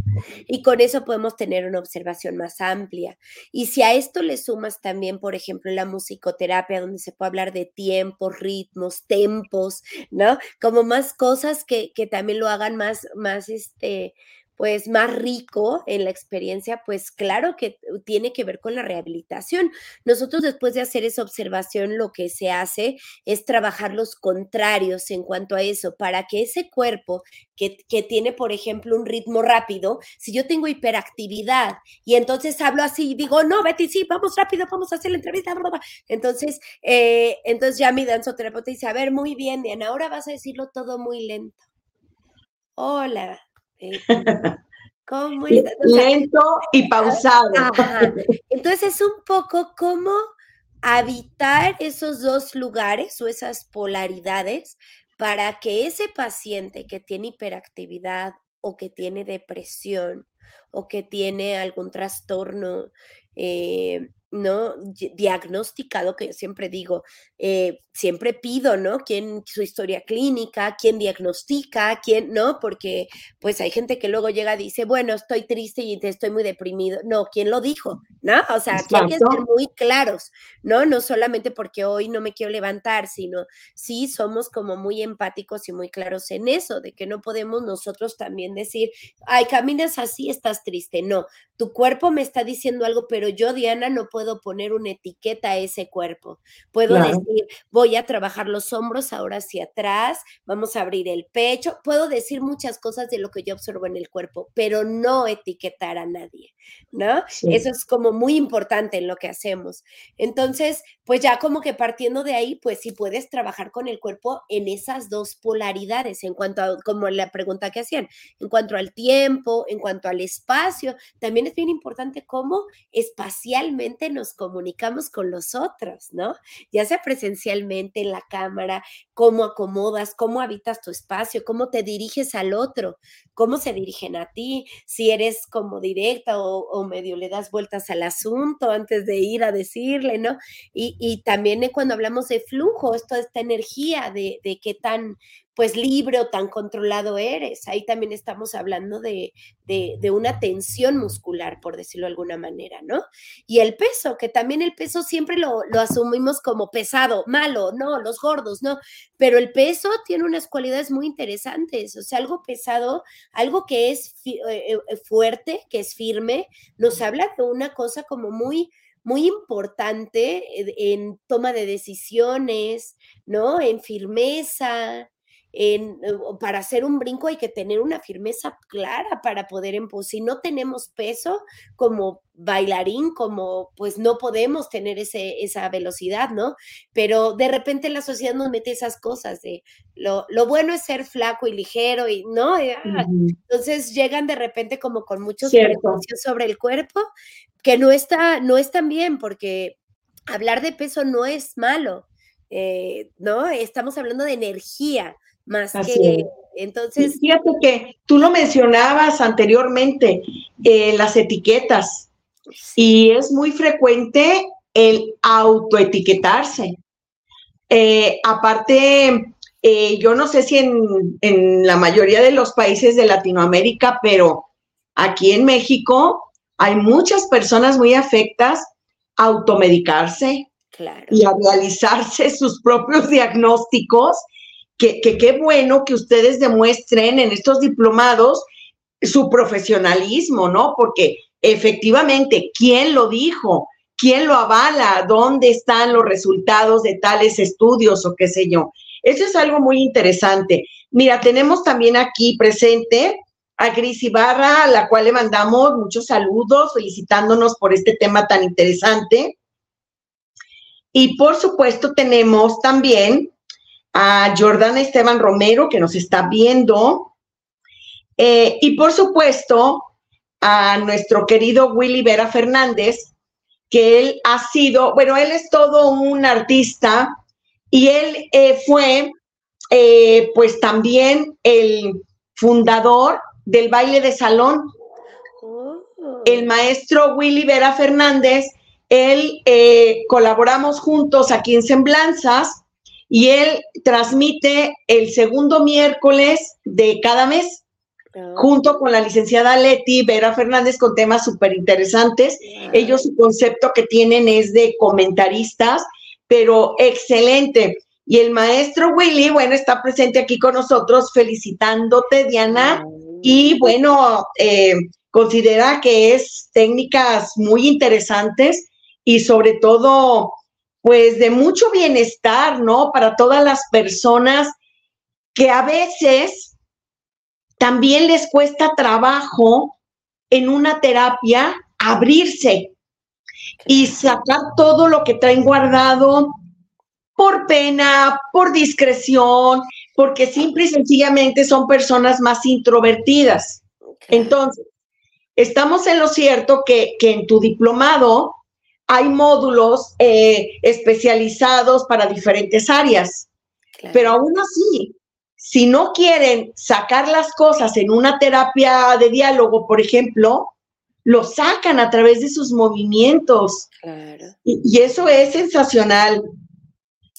[SPEAKER 2] Y con eso podemos tener una observación más amplia. Y si a esto le sumas también, por ejemplo, la musicoterapia, donde se puede hablar de tiempos, ritmos, tempos, ¿no? Como más cosas que, que también lo hagan más, más, este, pues más rico en la experiencia, pues claro que tiene que ver con la rehabilitación. Nosotros después de hacer esa observación, lo que se hace es trabajar los contrarios en cuanto a eso, para que ese cuerpo que, que tiene, por ejemplo, un ritmo rápido, si yo tengo hiperactividad y entonces hablo así y digo, no, Betty, sí, vamos rápido, vamos a hacer la entrevista, entonces, eh, entonces ya mi danzoterapeuta dice, a ver, muy bien, Diana, ahora vas a decirlo todo muy lento. Hola, eh,
[SPEAKER 1] ¿Cómo Lento y pausado.
[SPEAKER 2] Entonces es un poco como habitar esos dos lugares o esas polaridades para que ese paciente que tiene hiperactividad o que tiene depresión o que tiene algún trastorno eh, ¿no? Diagnosticado, que yo siempre digo, eh, siempre pido, ¿no? ¿Quién, su historia clínica, quién diagnostica, quién, ¿no? Porque pues hay gente que luego llega y dice, bueno, estoy triste y estoy muy deprimido. No, ¿quién lo dijo? ¿No? O sea, aquí hay que ser muy claros, ¿no? No solamente porque hoy no me quiero levantar, sino sí somos como muy empáticos y muy claros en eso, de que no podemos nosotros también decir, ay, caminas así, estás triste. No, tu cuerpo me está diciendo algo, pero yo, Diana, no puedo poner una etiqueta a ese cuerpo. Puedo decir, voy a trabajar los hombros ahora hacia atrás, vamos a abrir el pecho. Puedo decir muchas cosas de lo que yo observo en el cuerpo, pero no etiquetar a nadie, ¿no? Eso es como muy importante en lo que hacemos. Entonces, pues ya como que partiendo de ahí, pues si puedes trabajar con el cuerpo en esas dos polaridades, en cuanto a, como la pregunta que hacían, en cuanto al tiempo, en cuanto al espacio, también es bien importante cómo espacialmente nos comunicamos con los otros, ¿no? Ya sea presencialmente en la cámara, cómo acomodas, cómo habitas tu espacio, cómo te diriges al otro, cómo se dirigen a ti, si eres como directa o, medio le das vueltas al asunto antes de ir a decirle, ¿no? Y, también cuando hablamos de flujo, esto, esta energía de, de qué tan pues libre o tan controlado eres. Ahí también estamos hablando de, de, una tensión muscular, por decirlo de alguna manera, ¿no? Y el peso, que también el peso siempre lo, lo asumimos como pesado, malo, no, los gordos, no, pero el peso tiene unas cualidades muy interesantes, o sea, algo pesado, algo que es eh, eh, fuerte, que es firme, nos habla de una cosa como muy muy importante en toma de decisiones, ¿no? En firmeza, en, eh, para hacer un brinco hay que tener una firmeza clara para poder, si no tenemos peso como bailarín, como pues no podemos tener ese, esa velocidad, ¿no? Pero de repente la sociedad nos mete esas cosas de lo, lo bueno es ser flaco y ligero y, ¿no? Ah, entonces llegan de repente como con muchos prejuicios sobre el cuerpo, que no está, no tan bien porque hablar de peso no es malo. Eh, ¿no? Estamos hablando de energía, más que entonces.
[SPEAKER 1] fíjate que tú lo mencionabas anteriormente, eh, las etiquetas, y es muy frecuente el autoetiquetarse. Eh, aparte, eh, yo no sé si en, en, la mayoría de los países de Latinoamérica, pero aquí en México hay muchas personas muy afectas a automedicarse y a realizarse sus propios diagnósticos que qué bueno que ustedes demuestren en estos diplomados su profesionalismo, ¿no? Porque efectivamente, ¿quién lo dijo? ¿Quién lo avala? ¿Dónde están los resultados de tales estudios o qué sé yo? Eso es algo muy interesante. Mira, tenemos también aquí presente a Gris Ibarra, a la cual le mandamos muchos saludos, felicitándonos por este tema tan interesante. Y por supuesto tenemos también a Jordana Esteban Romero, que nos está viendo. Eh, y por supuesto a nuestro querido Willy Vera Fernández, que él ha sido, bueno, él es todo un artista y él eh, fue eh, pues también el fundador del baile de salón. Oh. El maestro Willy Vera Fernández, él eh, colaboramos juntos aquí en Semblanzas y él transmite el segundo miércoles de cada mes oh. junto con la licenciada Leti Vera Fernández con temas súper interesantes. Ellos su concepto que tienen es de comentaristas, pero excelente. Y el maestro Willy, bueno, está presente aquí con nosotros felicitándote, Diana, y bueno, eh, considera que es técnicas muy interesantes y sobre todo, pues de mucho bienestar, ¿no? Para todas las personas que a veces también les cuesta trabajo en una terapia abrirse y sacar todo lo que traen guardado por pena, por discreción, porque simple y sencillamente son personas más introvertidas. Entonces, estamos en lo cierto que, en tu diplomado hay módulos eh, especializados para diferentes áreas, pero aún así, si no quieren sacar las cosas en una terapia de diálogo, por ejemplo, lo sacan a través de sus movimientos. y eso es sensacional.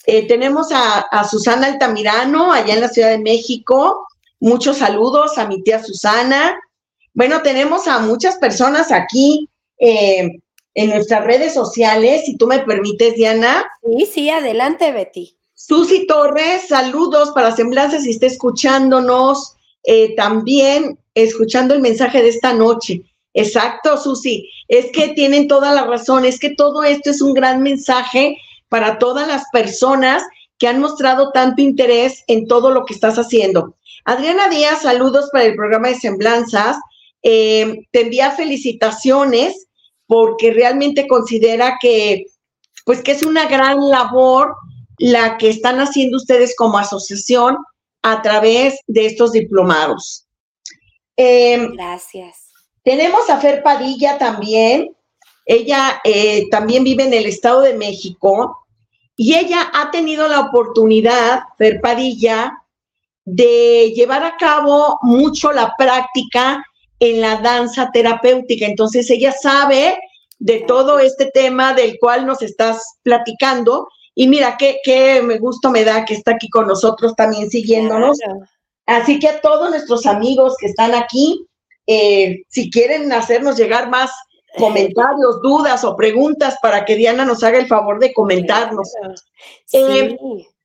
[SPEAKER 1] Eh, tenemos a, Susana Altamirano allá en la Ciudad de México. Muchos saludos a mi tía Susana. Bueno, tenemos a muchas personas aquí eh, en nuestras redes sociales, si tú me permites, Diana.
[SPEAKER 2] Sí, sí, adelante, Betty.
[SPEAKER 1] Susi Torres, saludos para Semblanza si está escuchándonos, eh, también escuchando el mensaje de esta noche. Exacto, Susi, es que tienen toda la razón, es que todo esto es un gran mensaje para todas las personas que han mostrado tanto interés en todo lo que estás haciendo. Adriana Díaz, saludos para el programa de Semblanzas. Eh, te envía felicitaciones porque realmente considera que, pues, que es una gran labor la que están haciendo ustedes como asociación a través de estos diplomados.
[SPEAKER 2] Eh, Gracias.
[SPEAKER 1] Tenemos a Fer Padilla también. Ella eh, también vive en el Estado de México y ella ha tenido la oportunidad, Fer Padilla, de llevar a cabo mucho la práctica en la danza terapéutica. Entonces ella sabe de todo este tema del cual nos estás platicando. Y mira, qué, qué me gusto me da que está aquí con nosotros también siguiéndonos. Así que a todos nuestros amigos que están aquí, eh, si quieren hacernos llegar más comentarios, dudas o preguntas para que Diana nos haga el favor de comentarnos. Eh,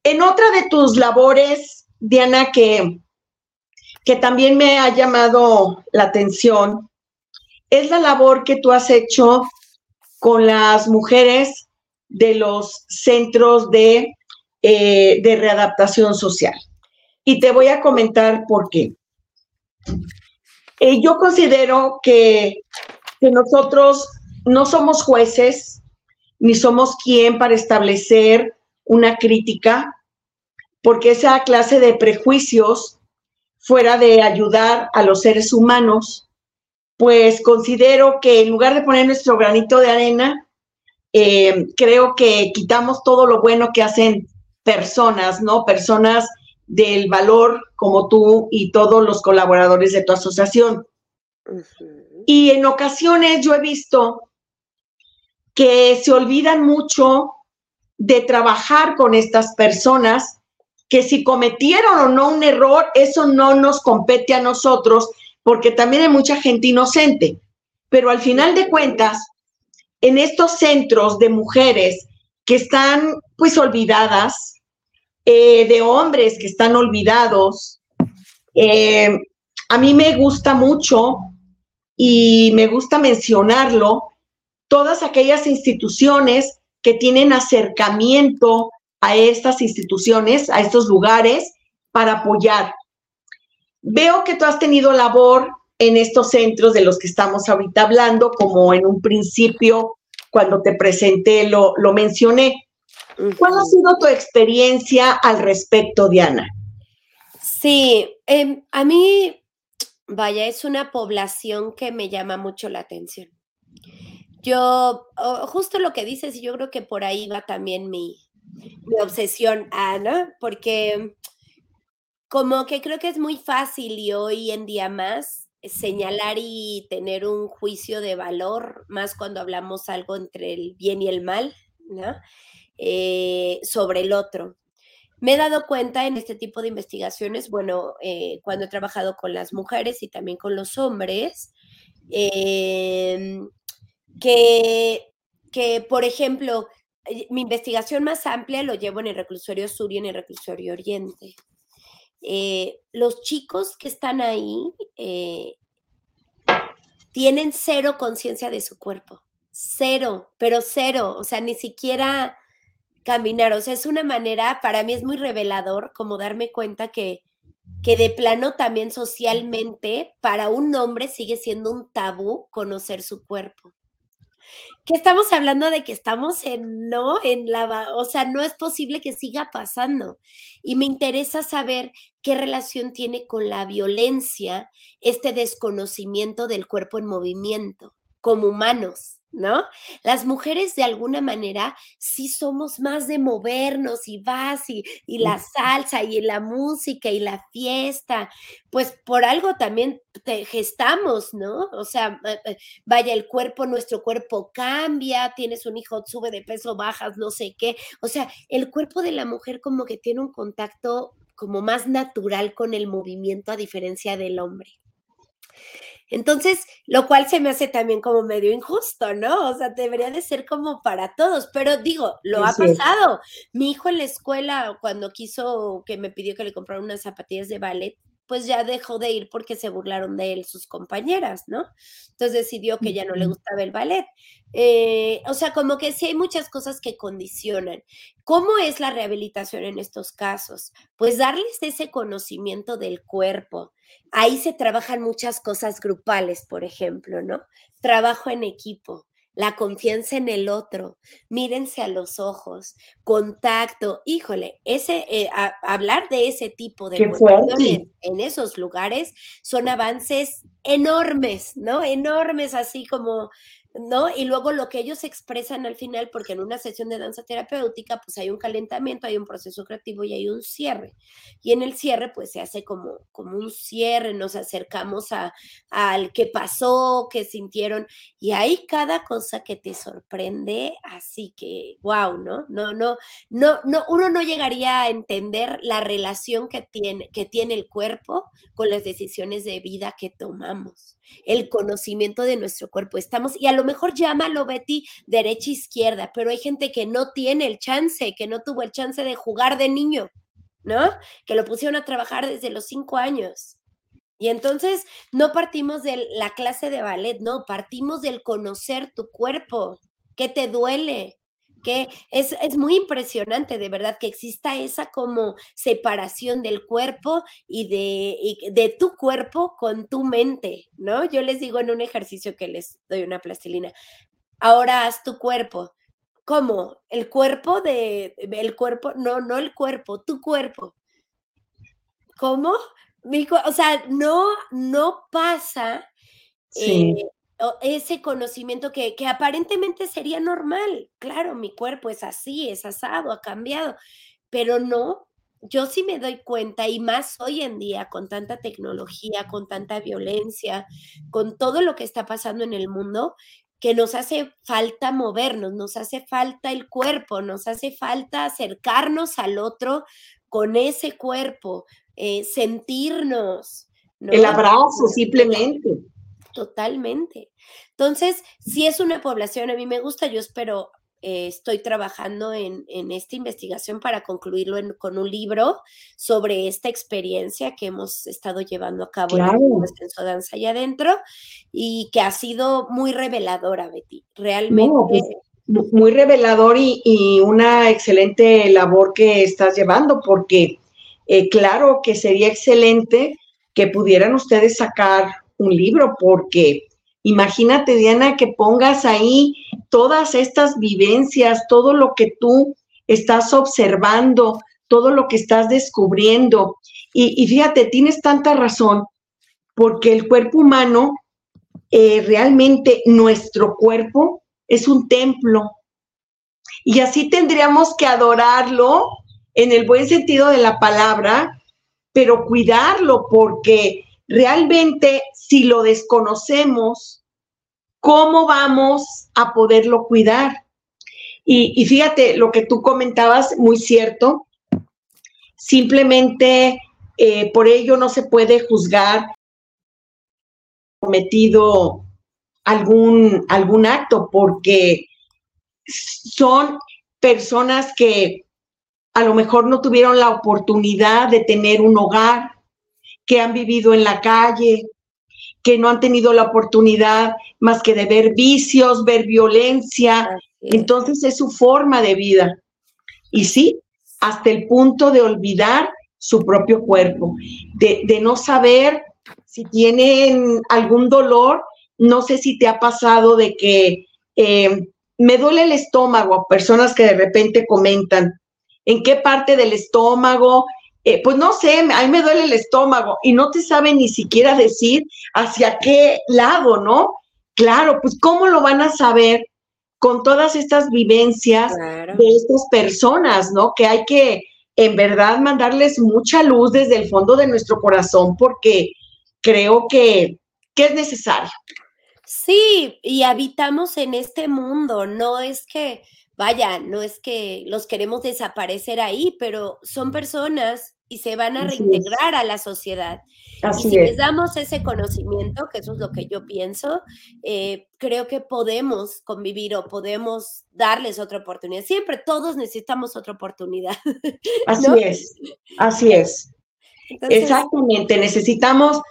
[SPEAKER 1] en otra de tus labores, Diana, que, que también me ha llamado la atención, es la labor que tú has hecho con las mujeres de los centros de, eh, de readaptación social. Y te voy a comentar por qué. Eh, yo considero que que nosotros no somos jueces ni somos quien para establecer una crítica, porque esa clase de prejuicios, fuera de ayudar a los seres humanos, pues considero que en lugar de poner nuestro granito de arena, eh, creo que quitamos todo lo bueno que hacen personas, ¿no? Personas del valor como tú y todos los colaboradores de tu asociación. Y en ocasiones yo he visto que se olvidan mucho de trabajar con estas personas, que si cometieron o no un error, eso no nos compete a nosotros, porque también hay mucha gente inocente. Pero al final de cuentas, en estos centros de mujeres que están pues olvidadas, eh, de hombres que están olvidados, eh, a mí me gusta mucho y me gusta mencionarlo, todas aquellas instituciones que tienen acercamiento a estas instituciones, a estos lugares, para apoyar. Veo que tú has tenido labor en estos centros de los que estamos ahorita hablando, como en un principio, cuando te presenté, lo, lo mencioné. ¿Cuál ha sido tu experiencia al respecto, Diana?
[SPEAKER 2] Sí, em, a mí, vaya, es una población que me llama mucho la atención. Yo, justo lo que dices, y yo creo que por ahí va también mi, mi obsesión, Ana, porque como que creo que es muy fácil y hoy en día más señalar y tener un juicio de valor, más cuando hablamos algo entre el bien y el mal, ¿no? Eh, sobre el otro. Me he dado cuenta en este tipo de investigaciones, bueno, eh, cuando he trabajado con las mujeres y también con los hombres, em, que, que, por ejemplo, eh, mi investigación más amplia lo llevo en el reclusorio sur y en el reclusorio oriente. Eh, los chicos que están ahí eh, tienen cero conciencia de su cuerpo, cero, pero cero, o sea, ni siquiera caminar, o sea, es una manera, para mí es muy revelador como darme cuenta que, que de plano también socialmente para un hombre sigue siendo un tabú conocer su cuerpo que estamos hablando de que estamos en, ¿no? En la, o sea, no es posible que siga pasando. Y me interesa saber qué relación tiene con la violencia este desconocimiento del cuerpo en movimiento como humanos. ¿No? Las mujeres de alguna manera sí somos más de movernos y vas y, y, la salsa y la música y la fiesta, pues por algo también te gestamos, ¿no? O sea, eh, eh, vaya, el cuerpo, nuestro cuerpo cambia, tienes un hijo, sube de peso, bajas, no sé qué, o sea, el cuerpo de la mujer como que tiene un contacto como más natural con el movimiento a diferencia del hombre. Entonces, lo cual se me hace también como medio injusto, ¿no? O sea, debería de ser como para todos, pero digo, lo ha pasado. Mi hijo en la escuela, cuando quiso, que me pidió que le comprara unas zapatillas de ballet, pues ya dejó de ir porque se burlaron de él sus compañeras, ¿no? Entonces decidió que ya no le gustaba el ballet. Eh, o sea, como que sí hay muchas cosas que condicionan. ¿Cómo es la rehabilitación en estos casos? Pues darles ese conocimiento del cuerpo. Ahí se trabajan muchas cosas grupales, por ejemplo, ¿no? Trabajo en equipo la confianza en el otro, mírense a los ojos, contacto, híjole, ese, eh, hablar de ese tipo de cuestiones en esos lugares son avances enormes, ¿no? Enormes, así como ¿no? Y luego lo que ellos expresan al final, porque en una sesión de danza terapéutica, pues hay un calentamiento, hay un proceso creativo y hay un cierre. Y en el cierre, pues se hace como, como un cierre, nos acercamos a, al que pasó, que sintieron, y hay cada cosa que te sorprende, así que, wow, ¿no? No, no, no, no, uno no llegaría a entender la relación que tiene, que tiene el cuerpo con las decisiones de vida que tomamos el conocimiento de nuestro cuerpo. Estamos, y a lo mejor llámalo, Betty, derecha, izquierda, pero hay gente que no tiene el chance, que no tuvo el chance de jugar de niño, ¿no? Que lo pusieron a trabajar desde los cinco años. Y entonces no partimos de la clase de ballet, no, partimos del conocer tu cuerpo, qué te duele, que es, muy impresionante, de verdad, que exista esa como separación del cuerpo y de, de tu cuerpo con tu mente, ¿no? Yo les digo en un ejercicio que les doy una plastilina, ahora haz tu cuerpo. ¿Cómo? El cuerpo de, el cuerpo, no, no el cuerpo, tu cuerpo. ¿Cómo? O sea, no, no pasa sí. Eh, ese conocimiento que, que, aparentemente sería normal. Claro, mi cuerpo es así, es asado, ha cambiado, pero no. Yo sí me doy cuenta, y más hoy en día, con tanta tecnología, con tanta violencia, con todo lo que está pasando en el mundo, que nos hace falta movernos, nos hace falta el cuerpo, nos hace falta acercarnos al otro con ese cuerpo, eh, sentirnos.
[SPEAKER 1] El abrazo, simplemente
[SPEAKER 2] Totalmente. Entonces, si es una población, a mí me gusta, yo espero, eh, estoy trabajando en, esta investigación para concluirlo con un libro sobre esta experiencia que hemos estado llevando a cabo en el Ascenso Danza allá adentro y que ha sido muy reveladora, Betty. Pues, Realmente.
[SPEAKER 1] muy revelador y, una excelente labor que estás llevando, porque eh, claro que sería excelente que pudieran ustedes sacar un libro porque imagínate, Diana, que pongas ahí todas estas vivencias, todo lo que tú estás observando, todo lo que estás descubriendo. Y, fíjate, tienes tanta razón, porque el cuerpo humano, eh, realmente nuestro cuerpo es un templo. Y así tendríamos que adorarlo en el buen sentido de la palabra, pero cuidarlo, porque realmente si lo desconocemos, ¿cómo vamos a poderlo cuidar? Y, fíjate, lo que tú comentabas, muy cierto, simplemente eh, por ello no se puede juzgar cometido algún, algún acto, porque son personas que a lo mejor no tuvieron la oportunidad de tener un hogar, que han vivido en la calle, que no han tenido la oportunidad más que de ver vicios, ver violencia. Entonces es su forma de vida. Y sí, hasta el punto de olvidar su propio cuerpo, de, no saber si tienen algún dolor. No sé si te ha pasado de que eh, me duele el estómago, personas que de repente comentan, ¿en qué parte del estómago? Eh, pues no sé, a mí me duele el estómago y no te sabe ni siquiera decir hacia qué lado, ¿no? Claro, pues ¿cómo lo van a saber con todas estas vivencias de estas personas, ¿no? Que hay que en verdad mandarles mucha luz desde el fondo de nuestro corazón porque creo que, que es necesario.
[SPEAKER 2] Sí, y habitamos en este mundo, no es que vaya, no es que los queremos desaparecer ahí, pero son personas y se van a reintegrar a la sociedad. y si les damos ese conocimiento, que eso es lo que yo pienso, eh, creo que podemos convivir o podemos darles otra oportunidad. Siempre todos necesitamos otra oportunidad.
[SPEAKER 1] Así es, así es. Exactamente, necesitamos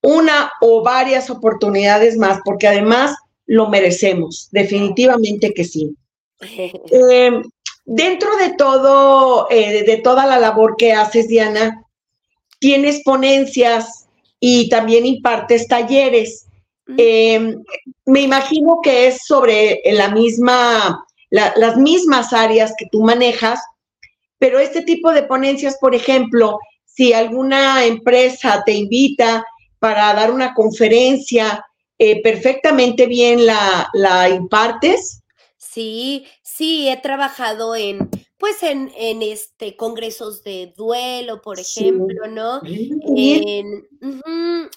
[SPEAKER 1] una o varias oportunidades más, porque además lo merecemos, definitivamente que sí. Eh, dentro de todo, eh, de toda la labor que haces, Diana, tienes ponencias y también impartes talleres. Eh, me imagino que es sobre la misma, las mismas áreas que tú manejas, pero este tipo de ponencias, por ejemplo, si alguna empresa te invita para dar una conferencia, perfectamente bien la, la impartes.
[SPEAKER 2] Sí, sí, he trabajado en, pues en, en este congresos de duelo, por ejemplo, ¿no? En,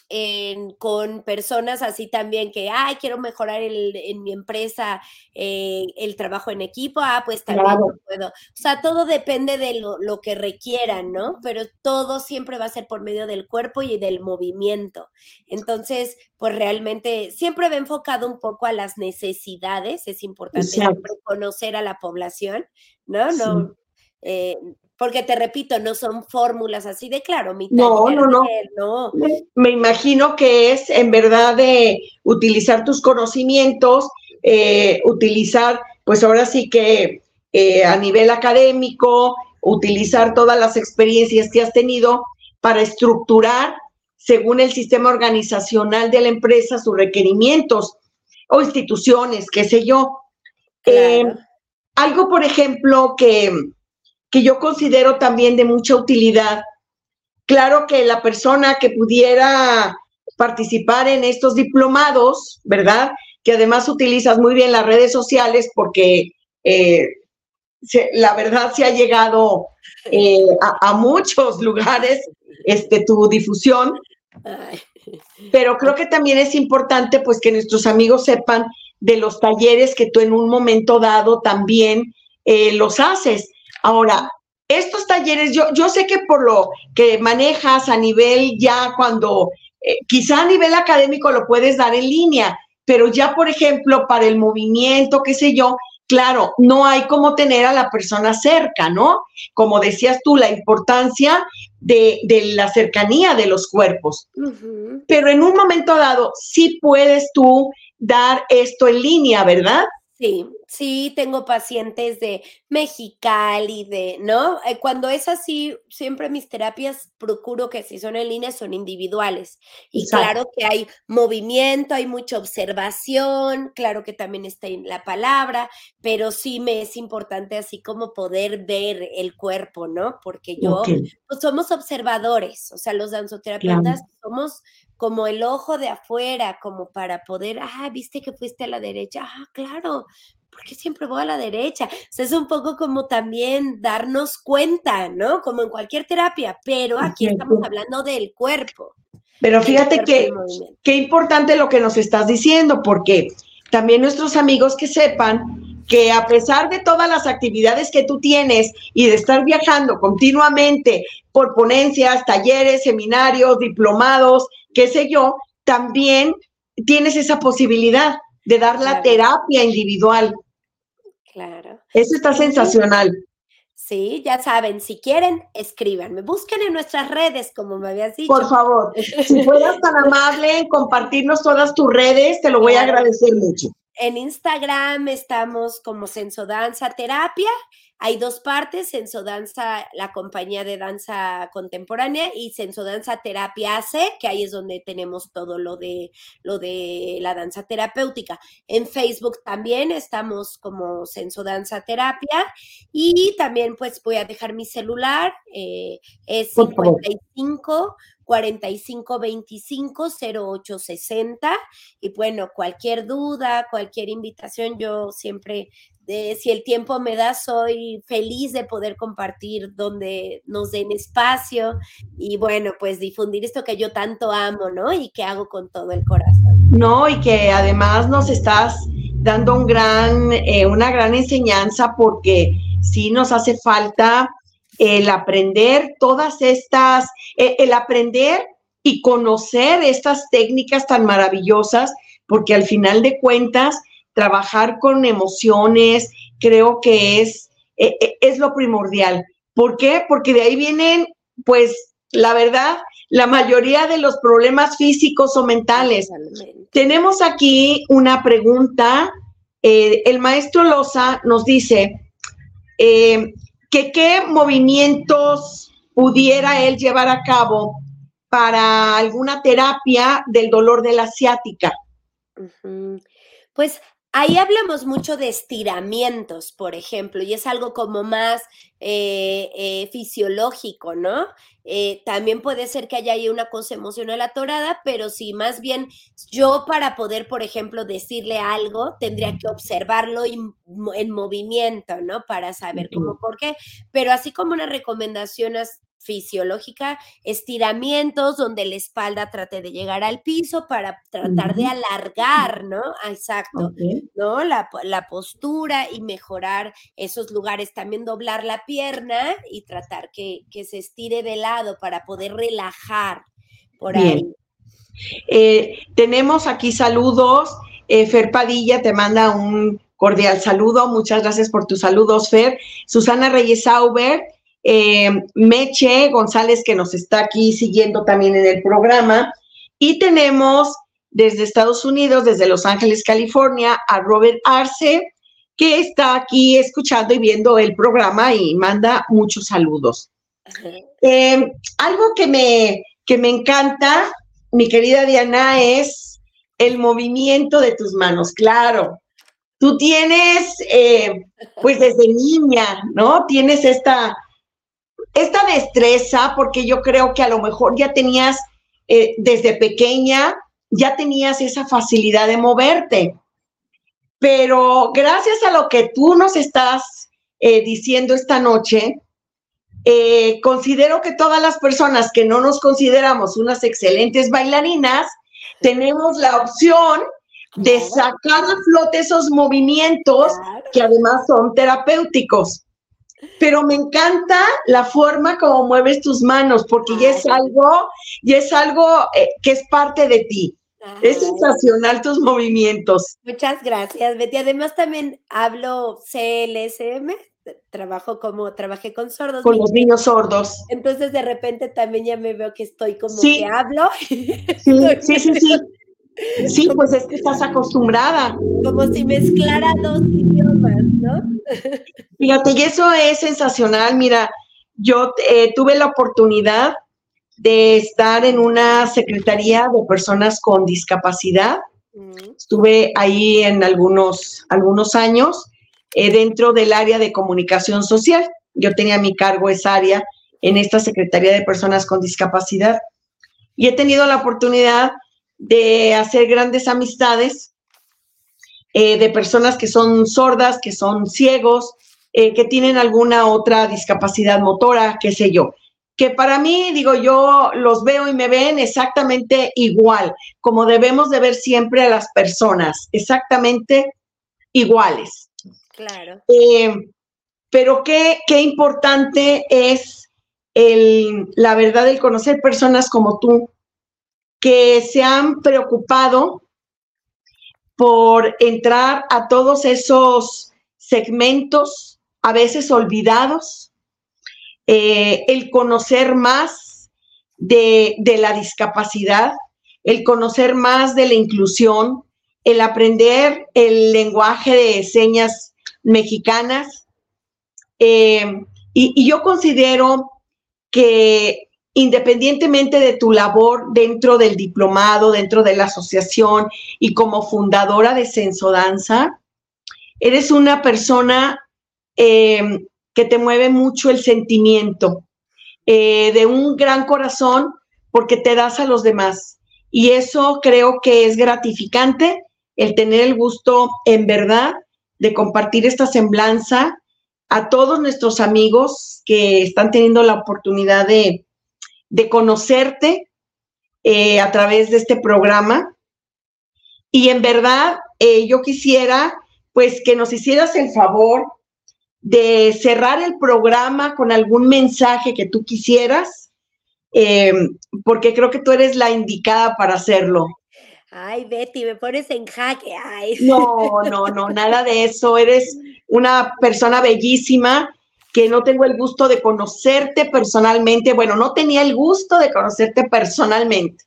[SPEAKER 2] en, con personas así también que, ay, quiero mejorar el, en mi empresa eh, el trabajo en equipo, ah, pues también puedo. O sea, todo depende de lo, lo, que requieran, ¿no? Pero todo siempre va a ser por medio del cuerpo y del movimiento. Entonces, pues realmente siempre va enfocado un poco a las necesidades, es importante siempre conocer a la población, ¿no? No, eh, porque te repito, no son fórmulas así de claro. Mi
[SPEAKER 1] no, no, no, no. Me, imagino que es en verdad de utilizar tus conocimientos, eh, utilizar, pues ahora sí que eh, a nivel académico, utilizar todas las experiencias que has tenido para estructurar según el sistema organizacional de la empresa sus requerimientos o instituciones, qué sé yo. algo, por ejemplo, que que yo considero también de mucha utilidad. Claro que la persona que pudiera participar en estos diplomados, ¿verdad? Que además utilizas muy bien las redes sociales porque eh, la verdad se ha llegado eh, a, muchos lugares este, tu difusión. Pero creo que también es importante pues que nuestros amigos sepan de los talleres que tú en un momento dado también eh, los haces. Ahora, estos talleres, yo, yo sé que por lo que manejas a nivel ya cuando, eh, quizá a nivel académico lo puedes dar en línea, pero ya, por ejemplo, para el movimiento, qué sé yo, claro, no hay como tener a la persona cerca, ¿no? Como decías tú, la importancia de, la cercanía de los cuerpos. Pero en un momento dado, sí puedes tú dar esto en línea, ¿verdad?
[SPEAKER 2] Sí, sí, tengo pacientes de Mexicali, de, ¿no? Eh, cuando es así, siempre mis terapias procuro que si son en línea son individuales. Y claro que hay movimiento, hay mucha observación, claro que también está en la palabra, pero sí me es importante así como poder ver el cuerpo, ¿no? Porque yo, pues somos observadores, o sea, los danzoterapeutas somos como el ojo de afuera, como para poder, ah, viste que fuiste a la derecha, ah, claro, porque siempre voy a la derecha. O sea, es un poco como también darnos cuenta, ¿no? Como en cualquier terapia, pero aquí estamos hablando del cuerpo.
[SPEAKER 1] Pero fíjate que qué importante lo que nos estás diciendo, porque también nuestros amigos que sepan que a pesar de todas las actividades que tú tienes y de estar viajando continuamente por ponencias, talleres, seminarios, diplomados, qué sé yo, también tienes esa posibilidad de dar la terapia individual.
[SPEAKER 2] Claro.
[SPEAKER 1] Eso está sensacional.
[SPEAKER 2] Sí, ya saben, si quieren, escríbanme. Busquen en nuestras redes, como me habías dicho.
[SPEAKER 1] Por favor, si fueras tan amable en compartirnos todas tus redes, te lo voy a agradecer mucho.
[SPEAKER 2] En Instagram estamos como Sensodanza Terapia. Hay dos partes, Sensodanza, la compañía de danza contemporánea, y Sensodanza Terapia AC, que ahí es donde tenemos todo lo de, lo de la danza terapéutica. En Facebook también estamos como Sensodanza Terapia. Y también pues voy a dejar mi celular, eh, es 55 4525 0860 y bueno, cualquier duda, cualquier invitación, yo siempre si el tiempo me da, soy feliz de poder compartir donde nos den espacio y bueno, pues difundir esto que yo tanto amo, ¿no? Y que hago con todo el corazón.
[SPEAKER 1] No, y que además nos estás dando un gran, eh, una gran enseñanza porque sí nos hace falta el aprender todas estas, eh, el aprender y conocer estas técnicas tan maravillosas, porque al final de cuentas, trabajar con emociones creo que es, eh, eh, es lo primordial. ¿Por qué? Porque de ahí vienen, pues, la verdad, la mayoría de los problemas físicos o mentales. Tenemos aquí una pregunta. el maestro Loza nos dice, que qué movimientos pudiera él llevar a cabo para alguna terapia del dolor de la ciática.
[SPEAKER 2] Pues ahí hablamos mucho de estiramientos, por ejemplo, y es algo como más eh, eh, fisiológico, ¿no? Eh, también puede ser que haya ahí una cosa emocional atorada, pero si más bien yo para poder, por ejemplo, decirle algo, tendría que observarlo en, movimiento, ¿no? Para saber cómo, por qué. Pero así como una recomendación fisiológica, estiramientos donde la espalda trate de llegar al piso para tratar de alargar, ¿no? Ah, exacto, ¿no? La, postura y mejorar esos lugares, también doblar la pierna y tratar que, se estire de lado para poder relajar por ahí.
[SPEAKER 1] Eh, tenemos aquí saludos. Eh, Fer Padilla te manda un cordial saludo. Muchas gracias por tus saludos, Fer. Susana Reyes Sauber eh, Meche González, que nos está aquí siguiendo también en el programa. Y tenemos desde Estados Unidos, desde Los Ángeles, California, a Robert Arce, que está aquí escuchando y viendo el programa y manda muchos saludos. Eh, algo que me, que me encanta, mi querida Diana, es el movimiento de tus manos. Claro, tú tienes, eh, pues desde niña, ¿no? Tienes esta esta destreza, porque yo creo que a lo mejor ya tenías eh, desde pequeña, ya tenías esa facilidad de moverte. Pero gracias a lo que tú nos estás eh, diciendo esta noche, eh, considero que todas las personas que no nos consideramos unas excelentes bailarinas, tenemos la opción de sacar a flote esos movimientos que además son terapéuticos pero me encanta la forma como mueves tus manos, porque ya es algo, ya es algo eh, que es parte de ti. Es sensacional tus movimientos.
[SPEAKER 2] Muchas gracias, Betty. Además también hablo CLSM, trabajo como, trabajé con sordos.
[SPEAKER 1] Con los niños sordos.
[SPEAKER 2] Entonces de repente también ya me veo que estoy como que hablo.
[SPEAKER 1] Sí, sí, sí, sí. Sí, pues es que estás acostumbrada.
[SPEAKER 2] Como si mezclara dos idiomas, ¿no?
[SPEAKER 1] Fíjate, y eso es sensacional. Mira, yo eh, tuve la oportunidad de estar en una secretaría de personas con discapacidad. Estuve ahí en algunos, algunos años eh, dentro del área de comunicación social. Yo tenía mi cargo esa área en esta Secretaría de Personas con Discapacidad. Y he tenido la oportunidad de hacer grandes amistades eh, de personas que son sordas, que son ciegos, eh, que tienen alguna otra discapacidad motora, qué sé yo. Que para mí, digo, yo los veo y me ven exactamente igual, como debemos de ver siempre a las personas, exactamente iguales.
[SPEAKER 2] Claro.
[SPEAKER 1] Eh, pero qué, qué importante es el, la verdad, el conocer personas como tú, que se han preocupado por entrar a todos esos segmentos, a veces olvidados, eh, el conocer más de, de, la discapacidad, el conocer más de la inclusión, el aprender el lenguaje de señas mexicanas. Eh, y, y yo considero que independientemente de tu labor dentro del diplomado, dentro de la asociación y como fundadora de Danza, eres una persona eh, que te mueve mucho el sentimiento eh, de un gran corazón porque te das a los demás. Y eso creo que es gratificante, el tener el gusto en verdad de compartir esta semblanza a todos nuestros amigos que están teniendo la oportunidad de, de conocerte eh, a través de este programa. Y en verdad, eh, yo quisiera pues que nos hicieras el favor de cerrar el programa con algún mensaje que tú quisieras, eh, porque creo que tú eres la indicada para hacerlo.
[SPEAKER 2] Ay, Betty, me pones en jaque. Ay.
[SPEAKER 1] No, no, no, nada de eso. Eres una persona bellísima que no tengo el gusto de conocerte personalmente. Bueno, no tenía el gusto de conocerte personalmente,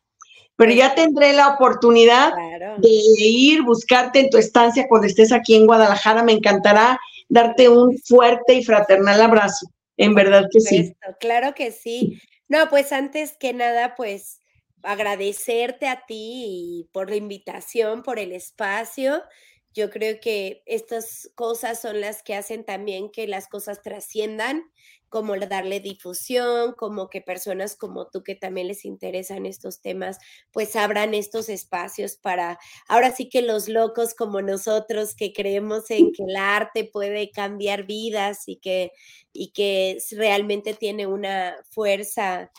[SPEAKER 1] pero ya tendré la oportunidad de ir, buscarte en tu estancia cuando estés aquí en Guadalajara. Me encantará darte un fuerte y fraternal abrazo. En verdad que sí.
[SPEAKER 2] Claro que sí. No, pues antes que nada, pues agradecerte a ti por la invitación, por el espacio. Yo creo que estas cosas son las que hacen también que las cosas trasciendan, como darle difusión, como que personas como tú que también les interesan estos temas, pues abran estos espacios para, ahora sí que los locos como nosotros que creemos en que el arte puede cambiar vidas y que, y que realmente tiene una fuerza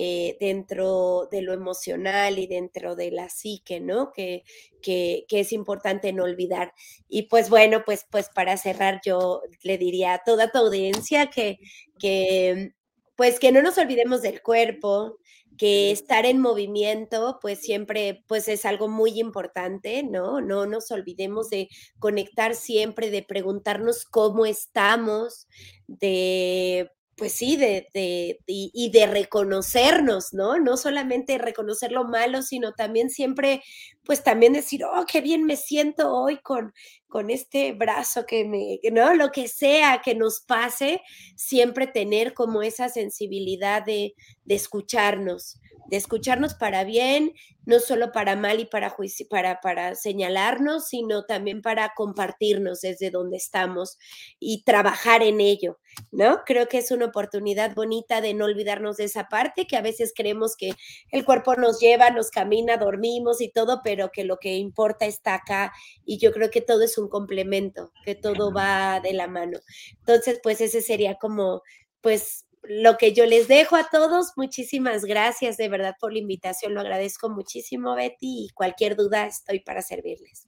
[SPEAKER 2] eh, dentro de lo emocional y dentro de la psique, ¿no? Que, que, es importante no olvidar. Y pues bueno, pues, pues para cerrar yo le diría a toda tu audiencia que, que pues que no nos olvidemos del cuerpo, que estar en movimiento, pues siempre, pues es algo muy importante, ¿no? No nos olvidemos de conectar siempre, de preguntarnos cómo estamos, de pues sí, de, de, y de reconocernos, ¿no? No solamente reconocer lo malo, sino también siempre, pues también decir, oh, qué bien me siento hoy con, con este brazo que me, ¿no? Lo que sea que nos pase, siempre tener como esa sensibilidad de, de escucharnos, de escucharnos para bien, no solo para mal y para, para, para señalarnos, sino también para compartirnos desde donde estamos y trabajar en ello, ¿no? Creo que es una oportunidad bonita de no olvidarnos de esa parte, que a veces creemos que el cuerpo nos lleva, nos camina, dormimos y todo, pero que lo que importa está acá y yo creo que todo es un complemento, que todo va de la mano. Entonces, pues ese sería como, pues lo que yo les dejo a todos, muchísimas gracias de verdad por la invitación, lo agradezco muchísimo Betty y cualquier duda estoy para servirles.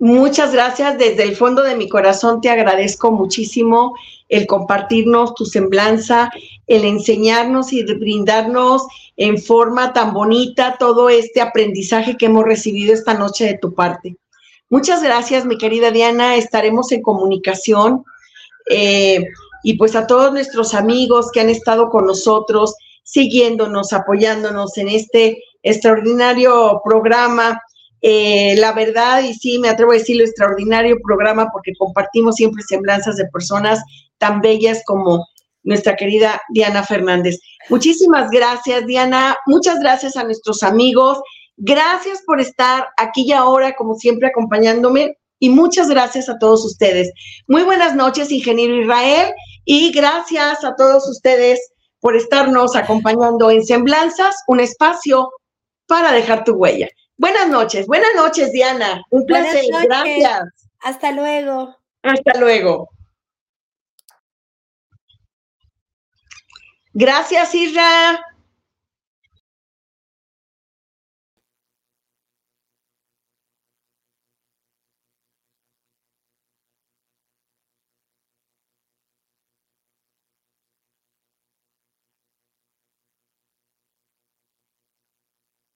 [SPEAKER 1] Muchas gracias, desde el fondo de mi corazón te agradezco muchísimo el compartirnos tu semblanza, el enseñarnos y brindarnos en forma tan bonita todo este aprendizaje que hemos recibido esta noche de tu parte. Muchas gracias, mi querida Diana, estaremos en comunicación. Eh, y pues a todos nuestros amigos que han estado con nosotros, siguiéndonos, apoyándonos en este extraordinario programa eh, la verdad, y sí, me atrevo a decirlo, extraordinario programa porque compartimos siempre semblanzas de personas tan bellas como nuestra querida Diana Fernández. Muchísimas gracias, Diana. Muchas gracias a nuestros amigos. Gracias por estar aquí y ahora, como siempre, acompañándome. Y muchas gracias a todos ustedes. Muy buenas noches, ingeniero Israel. Y gracias a todos ustedes por estarnos acompañando en Semblanzas, un espacio para dejar tu huella. Buenas noches, buenas noches, Diana. Un placer, gracias.
[SPEAKER 2] Hasta luego.
[SPEAKER 1] Hasta luego. Gracias, Isra.